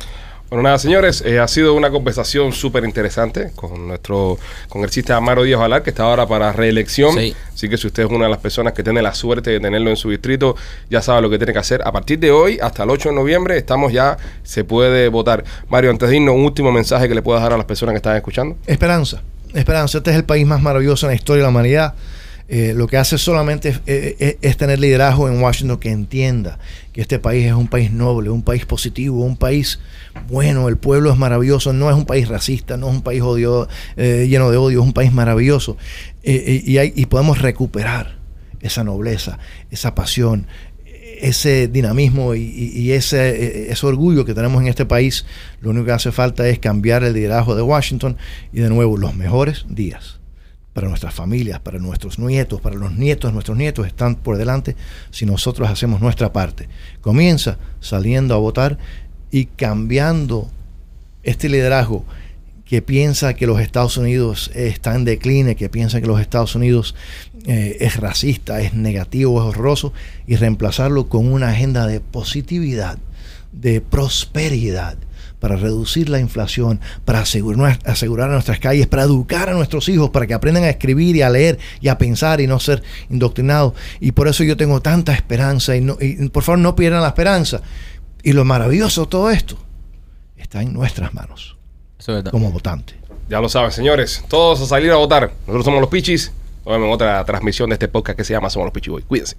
Bueno, nada, señores, eh, ha sido una conversación súper interesante con nuestro congresista Amaro Díaz Valar, que está ahora para reelección. Sí. Así que si usted es una de las personas que tiene la suerte de tenerlo en su distrito, ya sabe lo que tiene que hacer. A partir de hoy, hasta el 8 de noviembre, estamos ya, se puede votar. Mario, antes de irnos, un último mensaje que le puedas dar a las personas que están escuchando. Esperanza, esperanza. Este es el país más maravilloso en la historia de la humanidad. Eh, lo que hace solamente es, eh, eh, es tener liderazgo en Washington que entienda que este país es un país noble, un país positivo, un país bueno, el pueblo es maravilloso, no es un país racista, no es un país odio, lleno de odio, es un país maravilloso. Y, hay- y podemos recuperar esa nobleza, esa pasión, ese dinamismo y, ese orgullo que tenemos en este país, lo único que hace falta es cambiar el liderazgo de Washington y de nuevo los mejores días para nuestras familias, para nuestros nietos, para los nietos nuestros nietos están por delante si nosotros hacemos nuestra parte. Comienza saliendo a votar y cambiando este liderazgo que piensa que los Estados Unidos está en decline, que piensa que los Estados Unidos eh, es racista, es negativo, es horroroso, y reemplazarlo con una agenda de positividad, de prosperidad, para reducir la inflación, para asegurar, asegurar nuestras calles, para educar a nuestros hijos, para que aprendan a escribir y a leer y a pensar y no ser indoctrinados. Y por eso yo tengo tanta esperanza y, no- y por favor no pierdan la esperanza. Y lo maravilloso de todo esto está en nuestras manos Eso es verdad. como votantes. Ya lo saben, señores. Todos a salir a votar. Nosotros somos los Pichis. Nos vemos en otra transmisión de este podcast que se llama Somos los Pichis Boys. Cuídense.